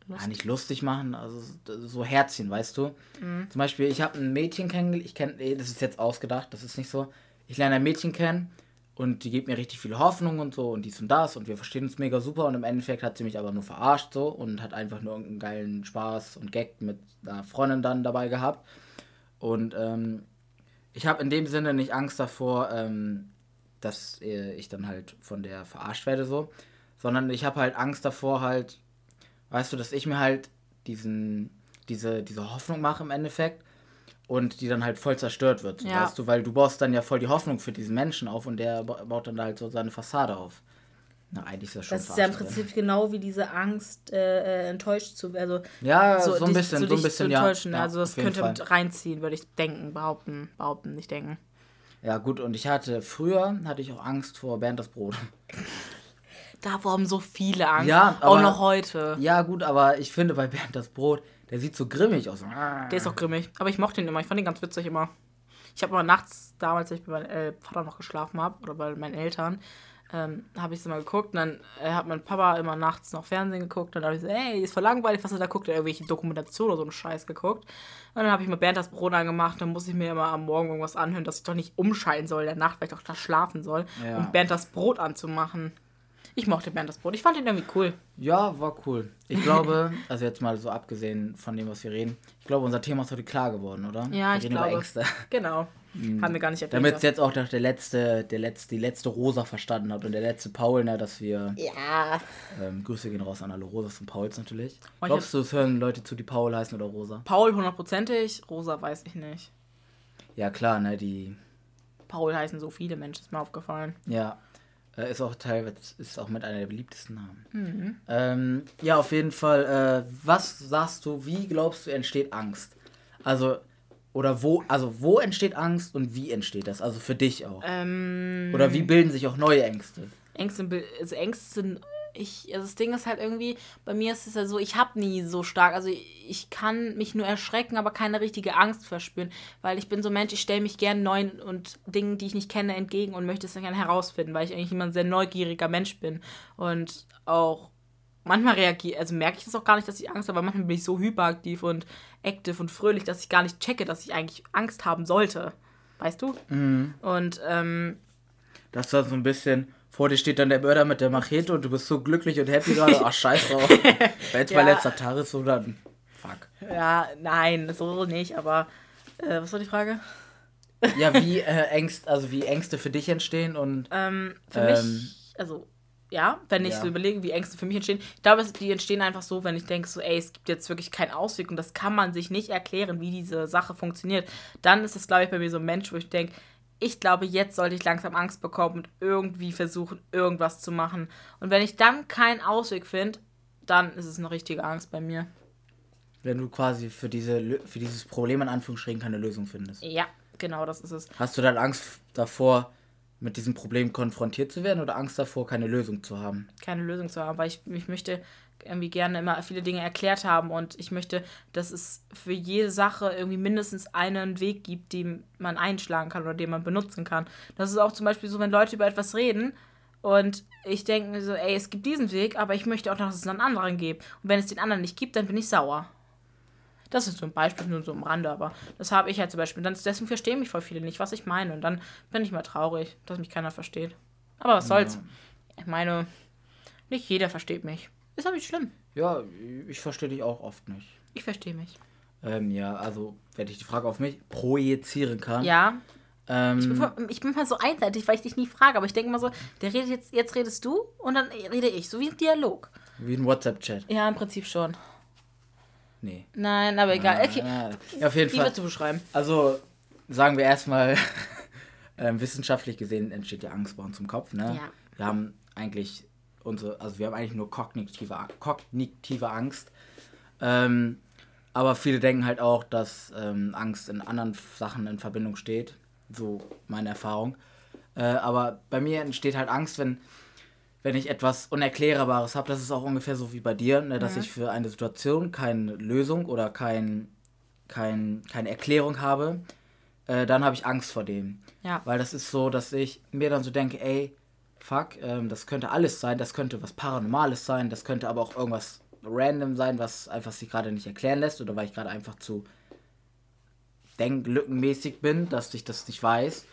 ja, Lustig. nicht lustig machen, also so Herzchen, weißt du? Mhm. Zum Beispiel, ich habe ein Mädchen kennengelernt, ich kenne, das ist jetzt ausgedacht, das ist nicht so. Ich lerne ein Mädchen kennen und die gibt mir richtig viel Hoffnung und so und dies und das. Und wir verstehen uns mega super. Und im Endeffekt hat sie mich aber nur verarscht so. Und hat einfach nur irgendeinen geilen Spaß und Gag mit einer Freundin dann dabei gehabt. Und ähm, ich habe in dem Sinne nicht Angst davor, ähm, dass äh, ich dann halt von der verarscht werde so, sondern ich habe halt Angst davor halt, weißt du, dass ich mir halt diesen, diese, diese Hoffnung mache im Endeffekt und die dann halt voll zerstört wird, so, Ja. weißt du, weil du baust dann ja voll die Hoffnung für diesen Menschen auf und der ba- baut dann halt so seine Fassade auf. Na, eigentlich ist das schon Das ist ja im Prinzip genau wie diese Angst, äh, äh, enttäuscht zu werden. Also. Ja, so, ein dich- bisschen, so dich ein bisschen, ja. enttäuschen. ja. also, das könnte Fall. mit reinziehen, würde ich denken, behaupten, behaupten, nicht denken. Ja, gut, und ich hatte, früher hatte ich auch Angst vor Bernd das Brot. Da haben so viele Angst. Ja, auch aber- noch heute. Ja, gut, aber ich finde bei Bernd das Brot, der sieht so grimmig aus. Der ist auch grimmig. Aber ich mochte ihn immer. Ich fand ihn ganz witzig immer. Ich habe immer nachts, damals, als ich bei meinem äh, Vater noch geschlafen habe, oder bei meinen Eltern, ähm, habe ich es immer geguckt. Und dann äh, hat mein Papa immer nachts noch Fernsehen geguckt. Und dann habe ich so, ey, ist voll langweilig, was er da guckt. Er hat irgendwelche Dokumentationen oder so einen Scheiß geguckt. Und dann habe ich mir Bernd das Brot angemacht. Dann muss ich mir immer am Morgen irgendwas anhören, dass ich doch nicht umschalten soll in der Nacht, weil ich doch da schlafen soll. Ja. Um Bernd das Brot anzumachen. Ich mochte Bernd das Brot. Ich fand ihn irgendwie cool. Ja, war cool. Ich glaube, <laughs> also jetzt mal so abgesehen von dem, was wir reden, ich glaube, unser Thema ist heute klar geworden, oder? Ja, wir ich reden glaube. über Ängste. Genau. Haben wir gar nicht erwähnt. Damit jetzt auch der letzte, der letzte, die letzte Rosa verstanden hat und der letzte Paul, ne, dass wir ja. ähm, Grüße gehen raus an alle Rosas und Pauls natürlich. Oh, ich Glaubst du, es hören Leute zu, die Paul heißen oder Rosa? Paul hundertprozentig, Rosa weiß ich nicht. Ja, klar, ne, die, Paul heißen so viele Menschen, ist mir aufgefallen. ja, äh, ist auch teilweise, ist auch mit einer der beliebtesten Namen. Mhm. Ähm, ja, auf jeden Fall, äh, was sagst du, wie glaubst du, entsteht Angst? Also, oder wo, also wo entsteht Angst und wie entsteht das? Also für dich auch. Ähm, Oder wie bilden sich auch neue Ängste? Ängste, also Ängste sind, ich, also das Ding ist halt irgendwie, bei mir ist es ja so, ich habe nie so stark, also ich kann mich nur erschrecken, aber keine richtige Angst verspüren, weil ich bin so ein Mensch, ich stelle mich gern neuen und Dingen, die ich nicht kenne, entgegen und möchte es dann gerne herausfinden, weil ich eigentlich immer ein sehr neugieriger Mensch bin und auch manchmal reagiere, also merke ich das auch gar nicht, dass ich Angst habe, aber manchmal bin ich so hyperaktiv und active und fröhlich, dass ich gar nicht checke, dass ich eigentlich Angst haben sollte. Weißt du? Und ähm, Das dann so ein bisschen, vor dir steht dann der Mörder mit der Machete und du bist so glücklich und happy gerade. Ach, scheiß drauf. <laughs> Wenn jetzt Ja. mein letzter Tag ist, so dann. Fuck. Ja, nein, so nicht, aber äh, was war die Frage? Ja, wie <laughs> äh, Ängste, also wie Ängste für dich entstehen und. Ähm, für Ähm, mich, also ja, wenn ich ja. so überlege, wie Ängste für mich entstehen, ich glaube, es- die entstehen einfach so, wenn ich denke, so, ey, es gibt jetzt wirklich keinen Ausweg und das kann man sich nicht erklären, wie diese Sache funktioniert. Dann ist es, glaube ich, bei mir so ein Mensch, wo ich denke, ich glaube, jetzt sollte ich langsam Angst bekommen und irgendwie versuchen, irgendwas zu machen. Und wenn ich dann keinen Ausweg finde, dann ist es eine richtige Angst bei mir. Wenn du quasi für, diese, für dieses Problem in Anführungsstrichen keine Lösung findest. Ja, genau, das ist es. Hast du dann Angst davor, mit diesem Problem konfrontiert zu werden oder Angst davor, keine Lösung zu haben? keine Lösung zu haben, weil ich, ich möchte irgendwie gerne immer viele Dinge erklärt haben und ich möchte, dass es für jede Sache irgendwie mindestens einen Weg gibt, den man einschlagen kann oder den man benutzen kann. Das ist auch zum Beispiel so, wenn Leute über etwas reden und ich denke mir so, ey, es gibt diesen Weg, aber ich möchte auch noch, dass es einen anderen gibt. Und wenn es den anderen nicht gibt, dann bin ich sauer. Das ist so ein Beispiel, nur so am Rande, aber das habe ich halt zum Beispiel. Dann, deswegen verstehen mich voll viele nicht, was ich meine. Und dann bin ich mal traurig, dass mich keiner versteht. Aber was soll's. Ich meine, nicht jeder versteht mich. Ist aber nicht schlimm. Ja, ich verstehe dich auch oft nicht. Ich verstehe mich. Ähm, ja, also, wenn ich die Frage auf mich projizieren kann. Ja, Ähm, ich bin, voll- ich bin mal so einseitig, weil ich dich nie frage. Aber ich denke mal so, der redet jetzt, jetzt redest du und dann rede ich. So wie ein Dialog. wie ein WhatsApp-Chat. Ja, im Prinzip schon. Nee. Nein, aber egal. Okay. Ja, auf jeden Wie Fall. würdest du beschreiben? Also, sagen wir erstmal, <laughs> ähm, wissenschaftlich gesehen entsteht ja Angst bei uns im Kopf, ne? Ja. Wir haben eigentlich unsere, also wir haben eigentlich nur kognitive, kognitive Angst. Ähm, aber viele denken halt auch, dass ähm, Angst in anderen Sachen in Verbindung steht. So meine Erfahrung. Äh, aber bei mir entsteht halt Angst, wenn, wenn ich etwas Unerklärbares habe. Das ist auch ungefähr so wie bei dir, ne? dass ich für eine Situation keine Lösung oder kein, kein, keine Erklärung habe. Äh, dann habe ich Angst vor dem. Ja. Weil das ist so, dass ich mir dann so denke, ey, fuck, ähm, das könnte alles sein, das könnte was Paranormales sein, das könnte aber auch irgendwas random sein, was einfach sich gerade nicht erklären lässt oder weil ich gerade einfach zu denklückenmäßig bin, dass ich das nicht weiß.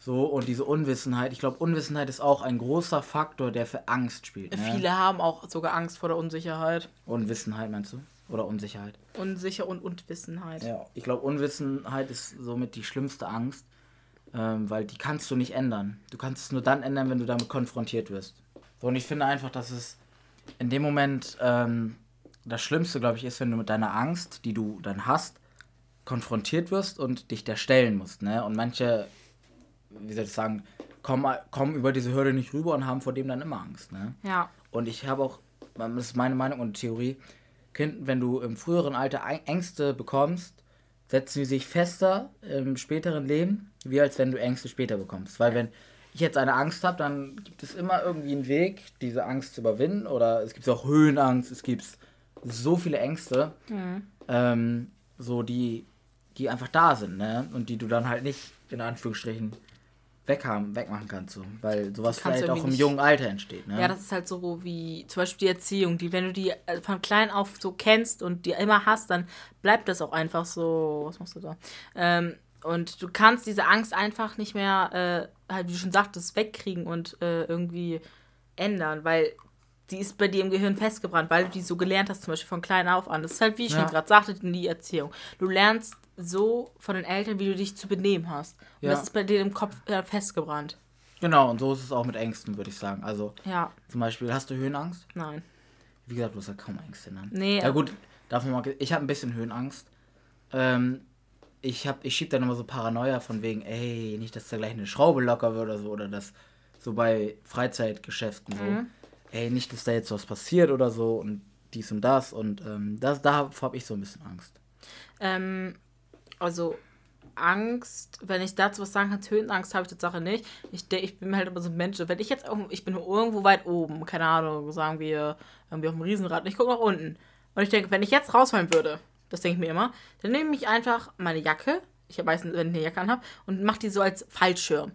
So, und diese Unwissenheit, ich glaube, Unwissenheit ist auch ein großer Faktor, der für Angst spielt. Ne? Viele haben auch sogar Angst vor der Unsicherheit. Unwissenheit meinst du? Oder Unsicherheit? Unsicher und Unwissenheit. Ja, ich glaube, Unwissenheit ist somit die schlimmste Angst, ähm, weil die kannst du nicht ändern. Du kannst es nur dann ändern, wenn du damit konfrontiert wirst. So, und ich finde einfach, dass es in dem Moment ähm, das Schlimmste, glaube ich, ist, wenn du mit deiner Angst, die du dann hast, konfrontiert wirst und dich der stellen musst. Ne? Und manche, wie soll ich sagen, kommen, kommen über diese Hürde nicht rüber und haben vor dem dann immer Angst. Ne? Ja. Und ich habe auch, das ist meine Meinung und Theorie, Kind, wenn du im früheren Alter Ängste bekommst, setzen die sich fester im späteren Leben, wie als wenn du Ängste später bekommst. Weil wenn ich jetzt eine Angst habe, dann gibt es immer irgendwie einen Weg, diese Angst zu überwinden. Oder es gibt auch Höhenangst, es gibt so viele Ängste, ähm, so die, die einfach da sind, ne? Und die du dann halt nicht in Anführungsstrichen weghaben, wegmachen kannst, so. weil sowas vielleicht auch im jungen Alter entsteht. Ne? Ja, das ist halt so wie zum Beispiel die Erziehung, die, wenn du die äh, von klein auf so kennst und die immer hast, dann bleibt das auch einfach so. Was machst du da? Ähm, und du kannst diese Angst einfach nicht mehr, äh, halt, wie du schon sagtest, wegkriegen und äh, irgendwie ändern, weil die ist bei dir im Gehirn festgebrannt, weil du die so gelernt hast, zum Beispiel von klein auf an. Das ist halt, wie ich Ja. schon gerade sagte, die Erziehung. Du lernst so von den Eltern, wie du dich zu benehmen hast. Und Ja. das ist bei dir im Kopf äh, festgebrannt. Genau, und so ist es auch mit Ängsten, würde ich sagen. Also Ja, zum Beispiel, hast du Höhenangst? nein. Wie gesagt, du hast ja kaum Ängste. Ne? Nee, Ja gut, davon mal, ich habe ein bisschen Höhenangst. Ähm, ich hab, ich schieb dann immer so Paranoia von wegen, ey, nicht, dass da gleich eine Schraube locker wird oder so, oder das so bei Freizeitgeschäften so, Mhm. ey, nicht, dass da jetzt was passiert oder so und dies und das und ähm, das, da habe ich so ein bisschen Angst. Ähm, also Angst, wenn ich dazu was sagen kann, Höhenangst habe ich Tatsache nicht. Ich, ich bin halt immer so ein Mensch, wenn ich jetzt irgendwo, ich bin irgendwo weit oben, keine Ahnung, sagen wir irgendwie auf dem Riesenrad und ich gucke nach unten. Und ich denke, wenn ich jetzt rausfallen würde, das denke ich mir immer, dann nehme ich einfach meine Jacke, ich habe meistens, wenn ich eine Jacke anhabe, und mache die so als Fallschirm.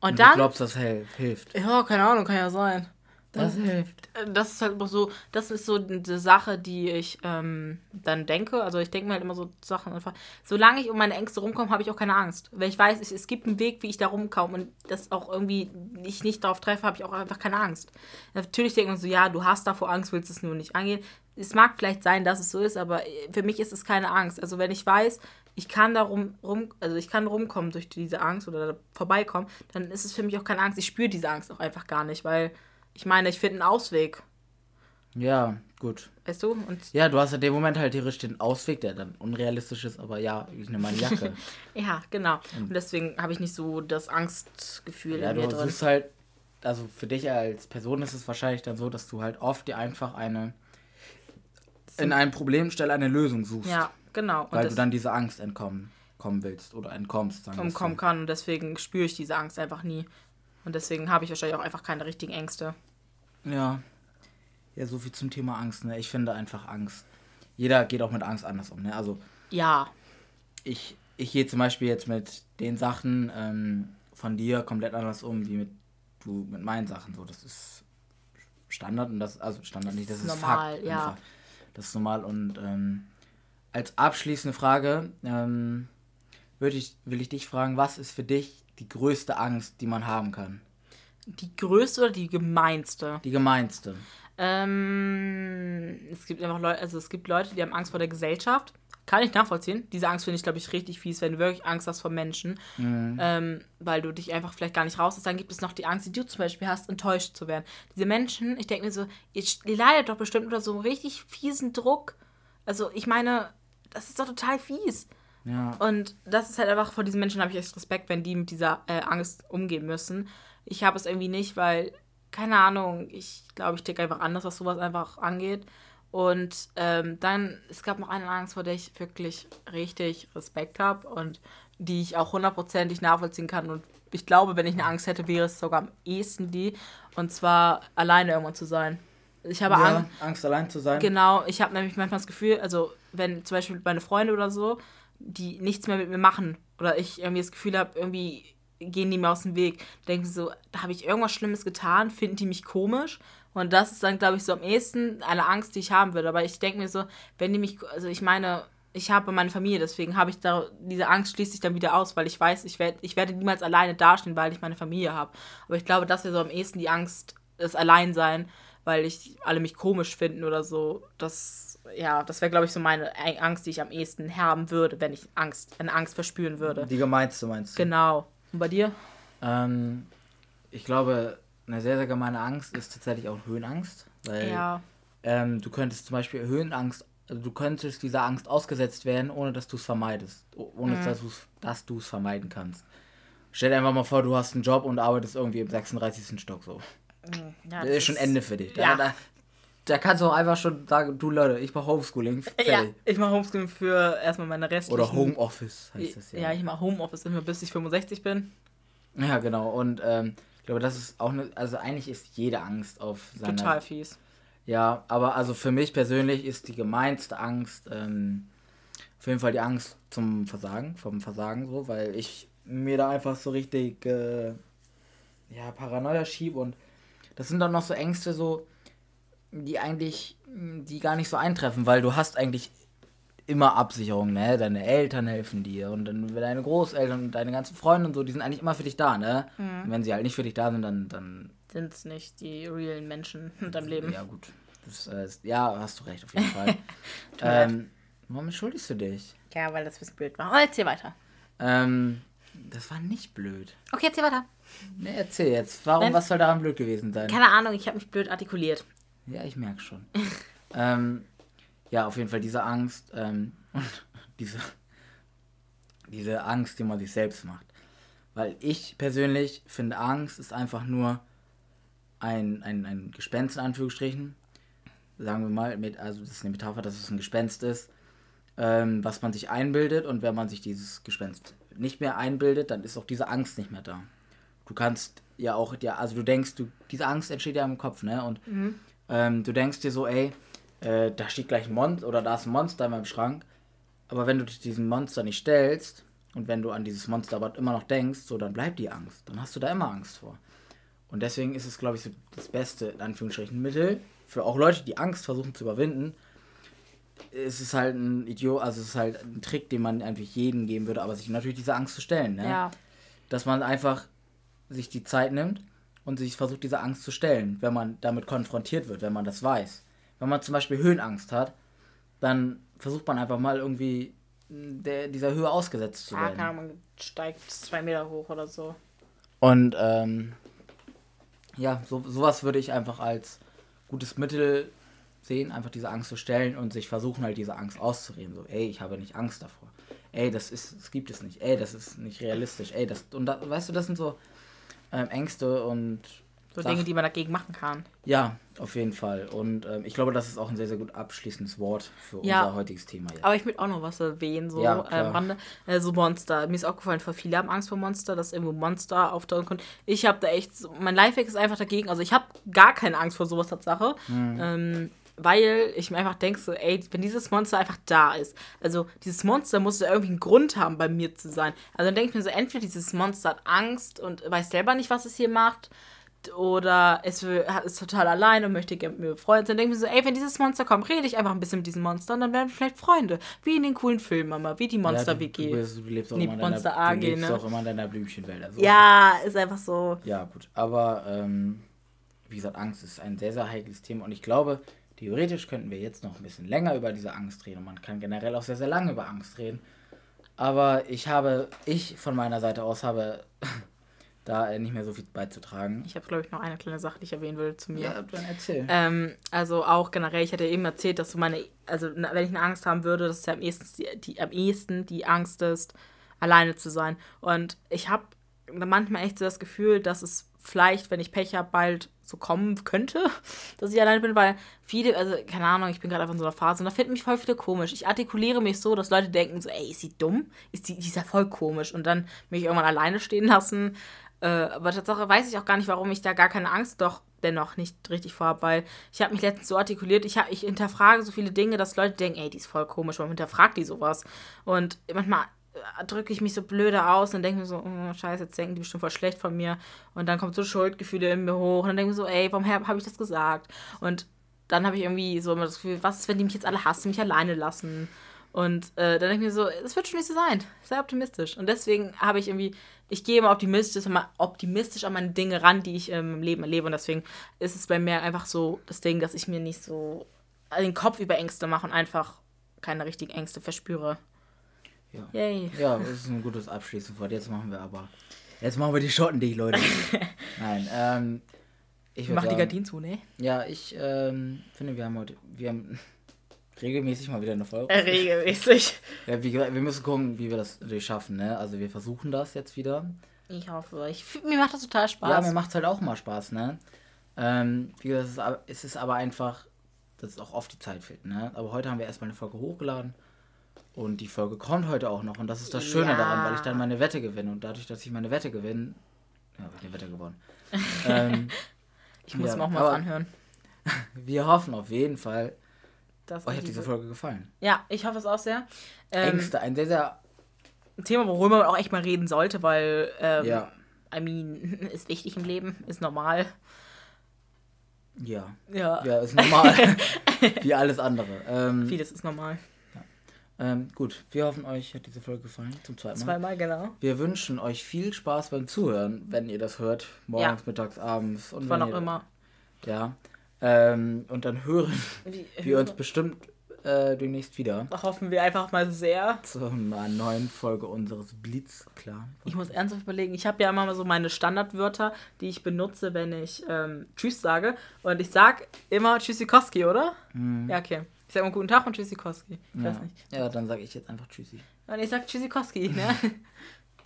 Und Und du dann, glaubst, das hilft. ja, keine Ahnung, kann ja sein. Das hilft. Das ist halt immer so, das ist so eine Sache, die ich ähm, dann denke. Also ich denke mir halt immer so Sachen einfach. Solange ich um meine Ängste rumkomme, habe ich auch keine Angst. Weil ich weiß, es, es gibt einen Weg, wie ich da rumkomme und das auch irgendwie ich nicht darauf treffe, habe ich auch einfach keine Angst. Natürlich denkt man so, ja, du hast davor Angst, willst es nur nicht angehen. Es mag vielleicht sein, dass es so ist, aber für mich ist es keine Angst. Also wenn ich weiß, ich kann da rum, rum also ich kann rumkommen durch diese Angst oder da vorbeikommen, dann ist es für mich auch keine Angst. Ich spüre diese Angst auch einfach gar nicht, weil ich meine, ich finde einen Ausweg, Ja, gut. weißt du? Und Ja, du hast in dem Moment halt theoretisch den Ausweg, der dann unrealistisch ist, aber ja, ich nehme meine Jacke. <laughs> ja, genau. Und deswegen habe ich nicht so das Angstgefühl ja, in du mir drin. suchst halt, also für dich als Person ist es wahrscheinlich dann so, dass du halt oft dir einfach eine in einem Problemstelle eine Lösung suchst. Ja, genau. Und weil das du dann dieser Angst entkommen kommen willst oder entkommst. Sagen umkommen so. kann. Und deswegen spüre ich diese Angst einfach nie. Und deswegen habe ich wahrscheinlich auch einfach keine richtigen Ängste. Ja. Ja, so viel zum Thema Angst. Ne? Ich finde einfach Angst. Jeder geht auch mit Angst anders um. Ne? Also Ja, ich, ich gehe zum Beispiel jetzt mit den Sachen ähm, von dir komplett anders um, wie mit du mit meinen Sachen. So, das ist Standard und das, also Standard nicht, das ist ist normal, Fakt. ja. einfach. Das ist normal und ähm, als abschließende Frage ähm, würde ich, will ich dich fragen, was ist für dich die größte Angst, die man haben kann? die größte oder die gemeinste? Die gemeinste. Ähm, es gibt einfach Leute, also es gibt Leute, die haben Angst vor der Gesellschaft. Kann ich nachvollziehen. Diese Angst finde ich, glaube ich, richtig fies, wenn du wirklich Angst hast vor Menschen. Ähm, weil du dich einfach vielleicht gar nicht raus. Dann gibt es noch die Angst, die du zum Beispiel hast, enttäuscht zu werden. Diese Menschen, ich denke mir so, ihr, ihr leidet doch bestimmt unter so einem richtig fiesen Druck. Also, ich meine, das ist doch total fies. Ja. Und das ist halt einfach, vor diesen Menschen habe ich echt Respekt, wenn die mit dieser äh, Angst umgehen müssen. Ich habe es irgendwie nicht, weil, keine Ahnung, ich glaube, ich ticke einfach anders, was sowas einfach angeht. Und ähm, dann, es gab noch eine Angst, vor der ich wirklich richtig Respekt habe und die ich auch hundertprozentig nachvollziehen kann. Und ich glaube, wenn ich eine Angst hätte, wäre es sogar am ehesten die. Und zwar alleine irgendwann zu sein. Ich habe ja, Angst. Angst allein zu sein. Genau, ich habe nämlich manchmal das Gefühl, also wenn zum Beispiel meine Freunde oder so, die nichts mehr mit mir machen oder ich irgendwie das Gefühl habe, irgendwie gehen die mir aus dem Weg, denken sie so, da habe ich irgendwas Schlimmes getan, finden die mich komisch und das ist dann, glaube ich, so am ehesten eine Angst, die ich haben würde. Aber ich denke mir so, wenn die mich, also ich meine, ich habe meine Familie, deswegen habe ich da, diese Angst schließt sich dann wieder aus, weil ich weiß, ich, werd, ich werde niemals alleine dastehen, weil ich meine Familie habe. Aber ich glaube, das wäre so am ehesten die Angst, das Alleinsein, weil ich alle mich komisch finden oder so. Das, ja, das wäre, glaube ich, so meine Angst, die ich am ehesten haben würde, wenn ich Angst, eine Angst verspüren würde. Die gemeinste meinst du? Genau. Und bei dir? Ähm, ich glaube, eine sehr, sehr gemeine Angst ist tatsächlich auch Höhenangst. Weil Ja. ähm, du könntest zum Beispiel Höhenangst, also du könntest dieser Angst ausgesetzt werden, ohne dass du es vermeidest. Ohne dass du's- dass du es vermeiden kannst. Stell dir einfach mal vor, du hast einen Job und arbeitest irgendwie im 36. Stock so. ja Das ist schon Ende für dich. Da, Ja. da, da kannst du auch einfach schon sagen, du Leute, ich mache Homeschooling. <laughs> Ja, Fertig. ich mache Homeschooling für erstmal meine restlichen... Oder Homeoffice heißt das Ja, ja. ich mache Homeoffice immer bis ich 65 bin. Ja, genau. Und ähm, glaube, das ist auch eine, also eigentlich ist jede Angst auf seine Total fies. Ja, aber also für mich persönlich ist die gemeinste Angst ähm, auf jeden Fall die Angst zum Versagen, vom Versagen so, weil ich mir da einfach so richtig äh, ja, Paranoia schiebe und das sind dann noch so Ängste so, die eigentlich, die gar nicht so eintreffen, weil du hast eigentlich immer Absicherung, ne? Deine Eltern helfen dir und dann deine Großeltern und deine ganzen Freunde und so, die sind eigentlich immer für dich da, ne? Und wenn sie halt nicht für dich da sind, dann, dann Sind es nicht die realen Menschen <laughs> in deinem Leben. ja, gut. Das, äh, ja, hast du recht, auf jeden Fall. <laughs> Ähm, warum entschuldigst du dich? Ja, weil das ein bisschen blöd war. Oh, erzähl weiter. Ähm, das war nicht blöd. Okay, erzähl weiter. Ne, erzähl jetzt. Warum, Nein. was soll daran blöd gewesen sein? Keine Ahnung, ich habe mich blöd artikuliert. Ja, ich merke schon. <laughs> ähm, ja, auf jeden Fall diese Angst ähm, <laughs> und diese, diese Angst, die man sich selbst macht. Weil ich persönlich finde, Angst ist einfach nur ein, ein, ein Gespenst in Anführungsstrichen. Sagen wir mal, mit, also das ist eine Metapher, dass es ein Gespenst ist, ähm, was man sich einbildet. Und wenn man sich dieses Gespenst nicht mehr einbildet, dann ist auch diese Angst nicht mehr da. Du kannst ja auch, ja, also du denkst, du, diese Angst entsteht ja im Kopf, ne? Und ähm, du denkst dir so, ey, äh, da steht gleich ein Monster oder da ist ein Monster in meinem Schrank. Aber wenn du dich diesem Monster nicht stellst und wenn du an dieses Monster aber immer noch denkst, so dann bleibt die Angst. Dann hast du da immer Angst vor. Und deswegen ist es, glaube ich, so das beste, in Anführungsstrichen, Mittel für auch Leute, die Angst versuchen zu überwinden. Es ist halt ein Idiot, also es ist halt ein Trick, den man einfach jedem geben würde, aber sich natürlich diese Angst zu stellen, ne? Ja. dass man einfach sich die Zeit nimmt und sich versucht, diese Angst zu stellen, wenn man damit konfrontiert wird, wenn man das weiß. Wenn man zum Beispiel Höhenangst hat, dann versucht man einfach mal irgendwie der, dieser Höhe ausgesetzt zu Ja, werden. Ahnung, man steigt zwei Meter hoch oder so. Und ähm, ja, so, sowas würde ich einfach als gutes Mittel sehen, einfach diese Angst zu stellen und sich versuchen halt diese Angst auszureden. So, ey, ich habe nicht Angst davor. Ey, das ist, das gibt es nicht. Ey, das ist nicht realistisch. Ey, das und da, weißt du, das sind so ähm, Ängste und So. Dinge, die man dagegen machen kann. Ja, auf jeden Fall. Und ähm, ich glaube, das ist auch ein sehr, sehr gut abschließendes Wort für Ja. unser heutiges Thema. Jetzt. Aber ich möchte auch noch was erwähnen, so Ja, äh, Rande. Äh, so Monster. Mir ist auch gefallen, viele haben Angst vor Monster, dass irgendwo Monster auftauchen können. Ich habe da echt, mein Lifehack ist einfach dagegen. Also ich habe gar keine Angst vor sowas, Tatsache. Mhm. Ähm, weil ich mir einfach denke, so, ey, wenn dieses Monster einfach da ist, also dieses Monster muss ja irgendwie einen Grund haben, bei mir zu sein. Also dann denke ich mir so, entweder dieses Monster hat Angst und weiß selber nicht, was es hier macht, oder es will, ist total allein und möchte gerne mit mir befreundet sein. Dann denke ich mir so, ey, wenn dieses Monster kommt, rede ich einfach ein bisschen mit diesem Monster und dann werden wir vielleicht Freunde. Wie in den coolen Filmen, Mama, wie die Ja, du, Monster-WG. du, du lebst auch Nee, immer in deiner, Monster du AG, lebst ne? auch immer in deiner Blümchenwelt. Also. Ja, ist einfach so. Ja, gut. Aber ähm, wie gesagt, Angst ist ein sehr, sehr heikles Thema und ich glaube, theoretisch könnten wir jetzt noch ein bisschen länger über diese Angst reden und man kann generell auch sehr, sehr lange über Angst reden. Aber ich habe, ich von meiner Seite aus habe da äh, nicht mehr so viel beizutragen. Ich habe, glaube ich, noch eine kleine Sache, die ich erwähnen will zu mir. dann erzähl. Ähm, also auch generell, ich hatte eben erzählt, dass so meine, also wenn ich eine Angst haben würde, dass es ja am ehesten die, die, am ehesten die Angst ist, alleine zu sein. Und ich habe manchmal echt so das Gefühl, dass es vielleicht, wenn ich Pech habe, bald so kommen könnte, <laughs> dass ich alleine bin, weil viele, also keine Ahnung, ich bin gerade einfach in so einer Phase und da finden mich voll viele komisch. Ich artikuliere mich so, dass Leute denken so, ey, ist sie dumm? Ist die, die ist ja voll komisch und dann mich irgendwann alleine stehen lassen. Äh, aber Tatsache weiß ich auch gar nicht, warum ich da gar keine Angst doch dennoch nicht richtig vor habe, weil ich habe mich letztens so artikuliert, ich, hab, ich hinterfrage so viele Dinge, dass Leute denken, ey, die ist voll komisch, warum hinterfragt die sowas? Und manchmal äh, drücke ich mich so blöde aus und denke mir so, oh, scheiße, jetzt denken die bestimmt voll schlecht von mir. Und dann kommt so Schuldgefühle in mir hoch und dann denke ich mir so, ey, warum habe ich das gesagt? Und dann habe ich irgendwie so immer das Gefühl, was ist, wenn die mich jetzt alle hassen, mich alleine lassen? Und äh, dann denke ich mir so, es wird schon nicht so sein. Sei optimistisch. Und deswegen habe ich irgendwie, ich gehe immer optimistisch, optimistisch an meine Dinge ran, die ich ähm, im Leben erlebe. Und deswegen ist es bei mir einfach so das Ding, dass ich mir nicht so den Kopf über Ängste mache und einfach keine richtigen Ängste verspüre. Ja. Yay. Ja, das ist ein gutes Abschließungswort. Jetzt machen wir aber. Jetzt machen wir die Schotten dich, Leute. <laughs> Nein, ähm. Ich Mach die sagen- Gardinen zu, ne? Ja, ich ähm, finde, wir haben heute. Wir haben regelmäßig mal wieder eine Folge. Äh, Regelmäßig. <laughs> Ja, wie gesagt, wir müssen gucken, wie wir das natürlich schaffen, ne? Also wir versuchen das jetzt wieder. Ich hoffe. Ich, mir macht das total Spaß. Ja, mir macht es halt auch mal Spaß, ne? Ähm, wie gesagt, es ist, aber- es ist aber einfach, dass es auch oft die Zeit fehlt, ne? Aber heute haben wir erstmal eine Folge hochgeladen. Und die Folge kommt heute auch noch. Und das ist das Schöne Ja. daran, weil ich dann meine Wette gewinne. Und dadurch, dass ich meine Wette gewinne, ja, habe ich eine Wette gewonnen. <laughs> ähm, ich muss ja, mir auch mal was anhören. <laughs> wir hoffen auf jeden Fall, Das euch hat diese Folge gefallen. Ja, ich hoffe es auch sehr. Ähm, Ängste, ein sehr, sehr, ein Thema, worüber man auch echt mal reden sollte, weil, ähm, ja, I mean, <laughs> ist wichtig im Leben, ist normal. ja, Ja, ja, ist normal. <laughs> wie alles andere. Ähm, vieles ist normal. ähm, gut, wir hoffen, euch hat diese Folge gefallen. Zum zweiten Mal. Zweimal, genau. Wir wünschen euch viel Spaß beim Zuhören, wenn ihr das hört. Morgens, Ja. mittags, abends. Und Wann auch immer. Ja. Ähm, und dann hören Wie, wir uns bestimmt äh, demnächst wieder hoffen wir einfach mal sehr. zu einer neuen Folge unseres Blitzclan. Ich muss ernsthaft überlegen. Ich habe ja immer so meine Standardwörter, die ich benutze, wenn ich ähm, Tschüss sage. Und ich sag immer Tschüssikowski, oder? Ja, okay. Ich sag mal guten Tag und Tschüssikowski. Ich Ja. weiß nicht. ja, dann sage ich jetzt einfach Tschüssi. Und ich sag Tschüssikowski, ne? <laughs>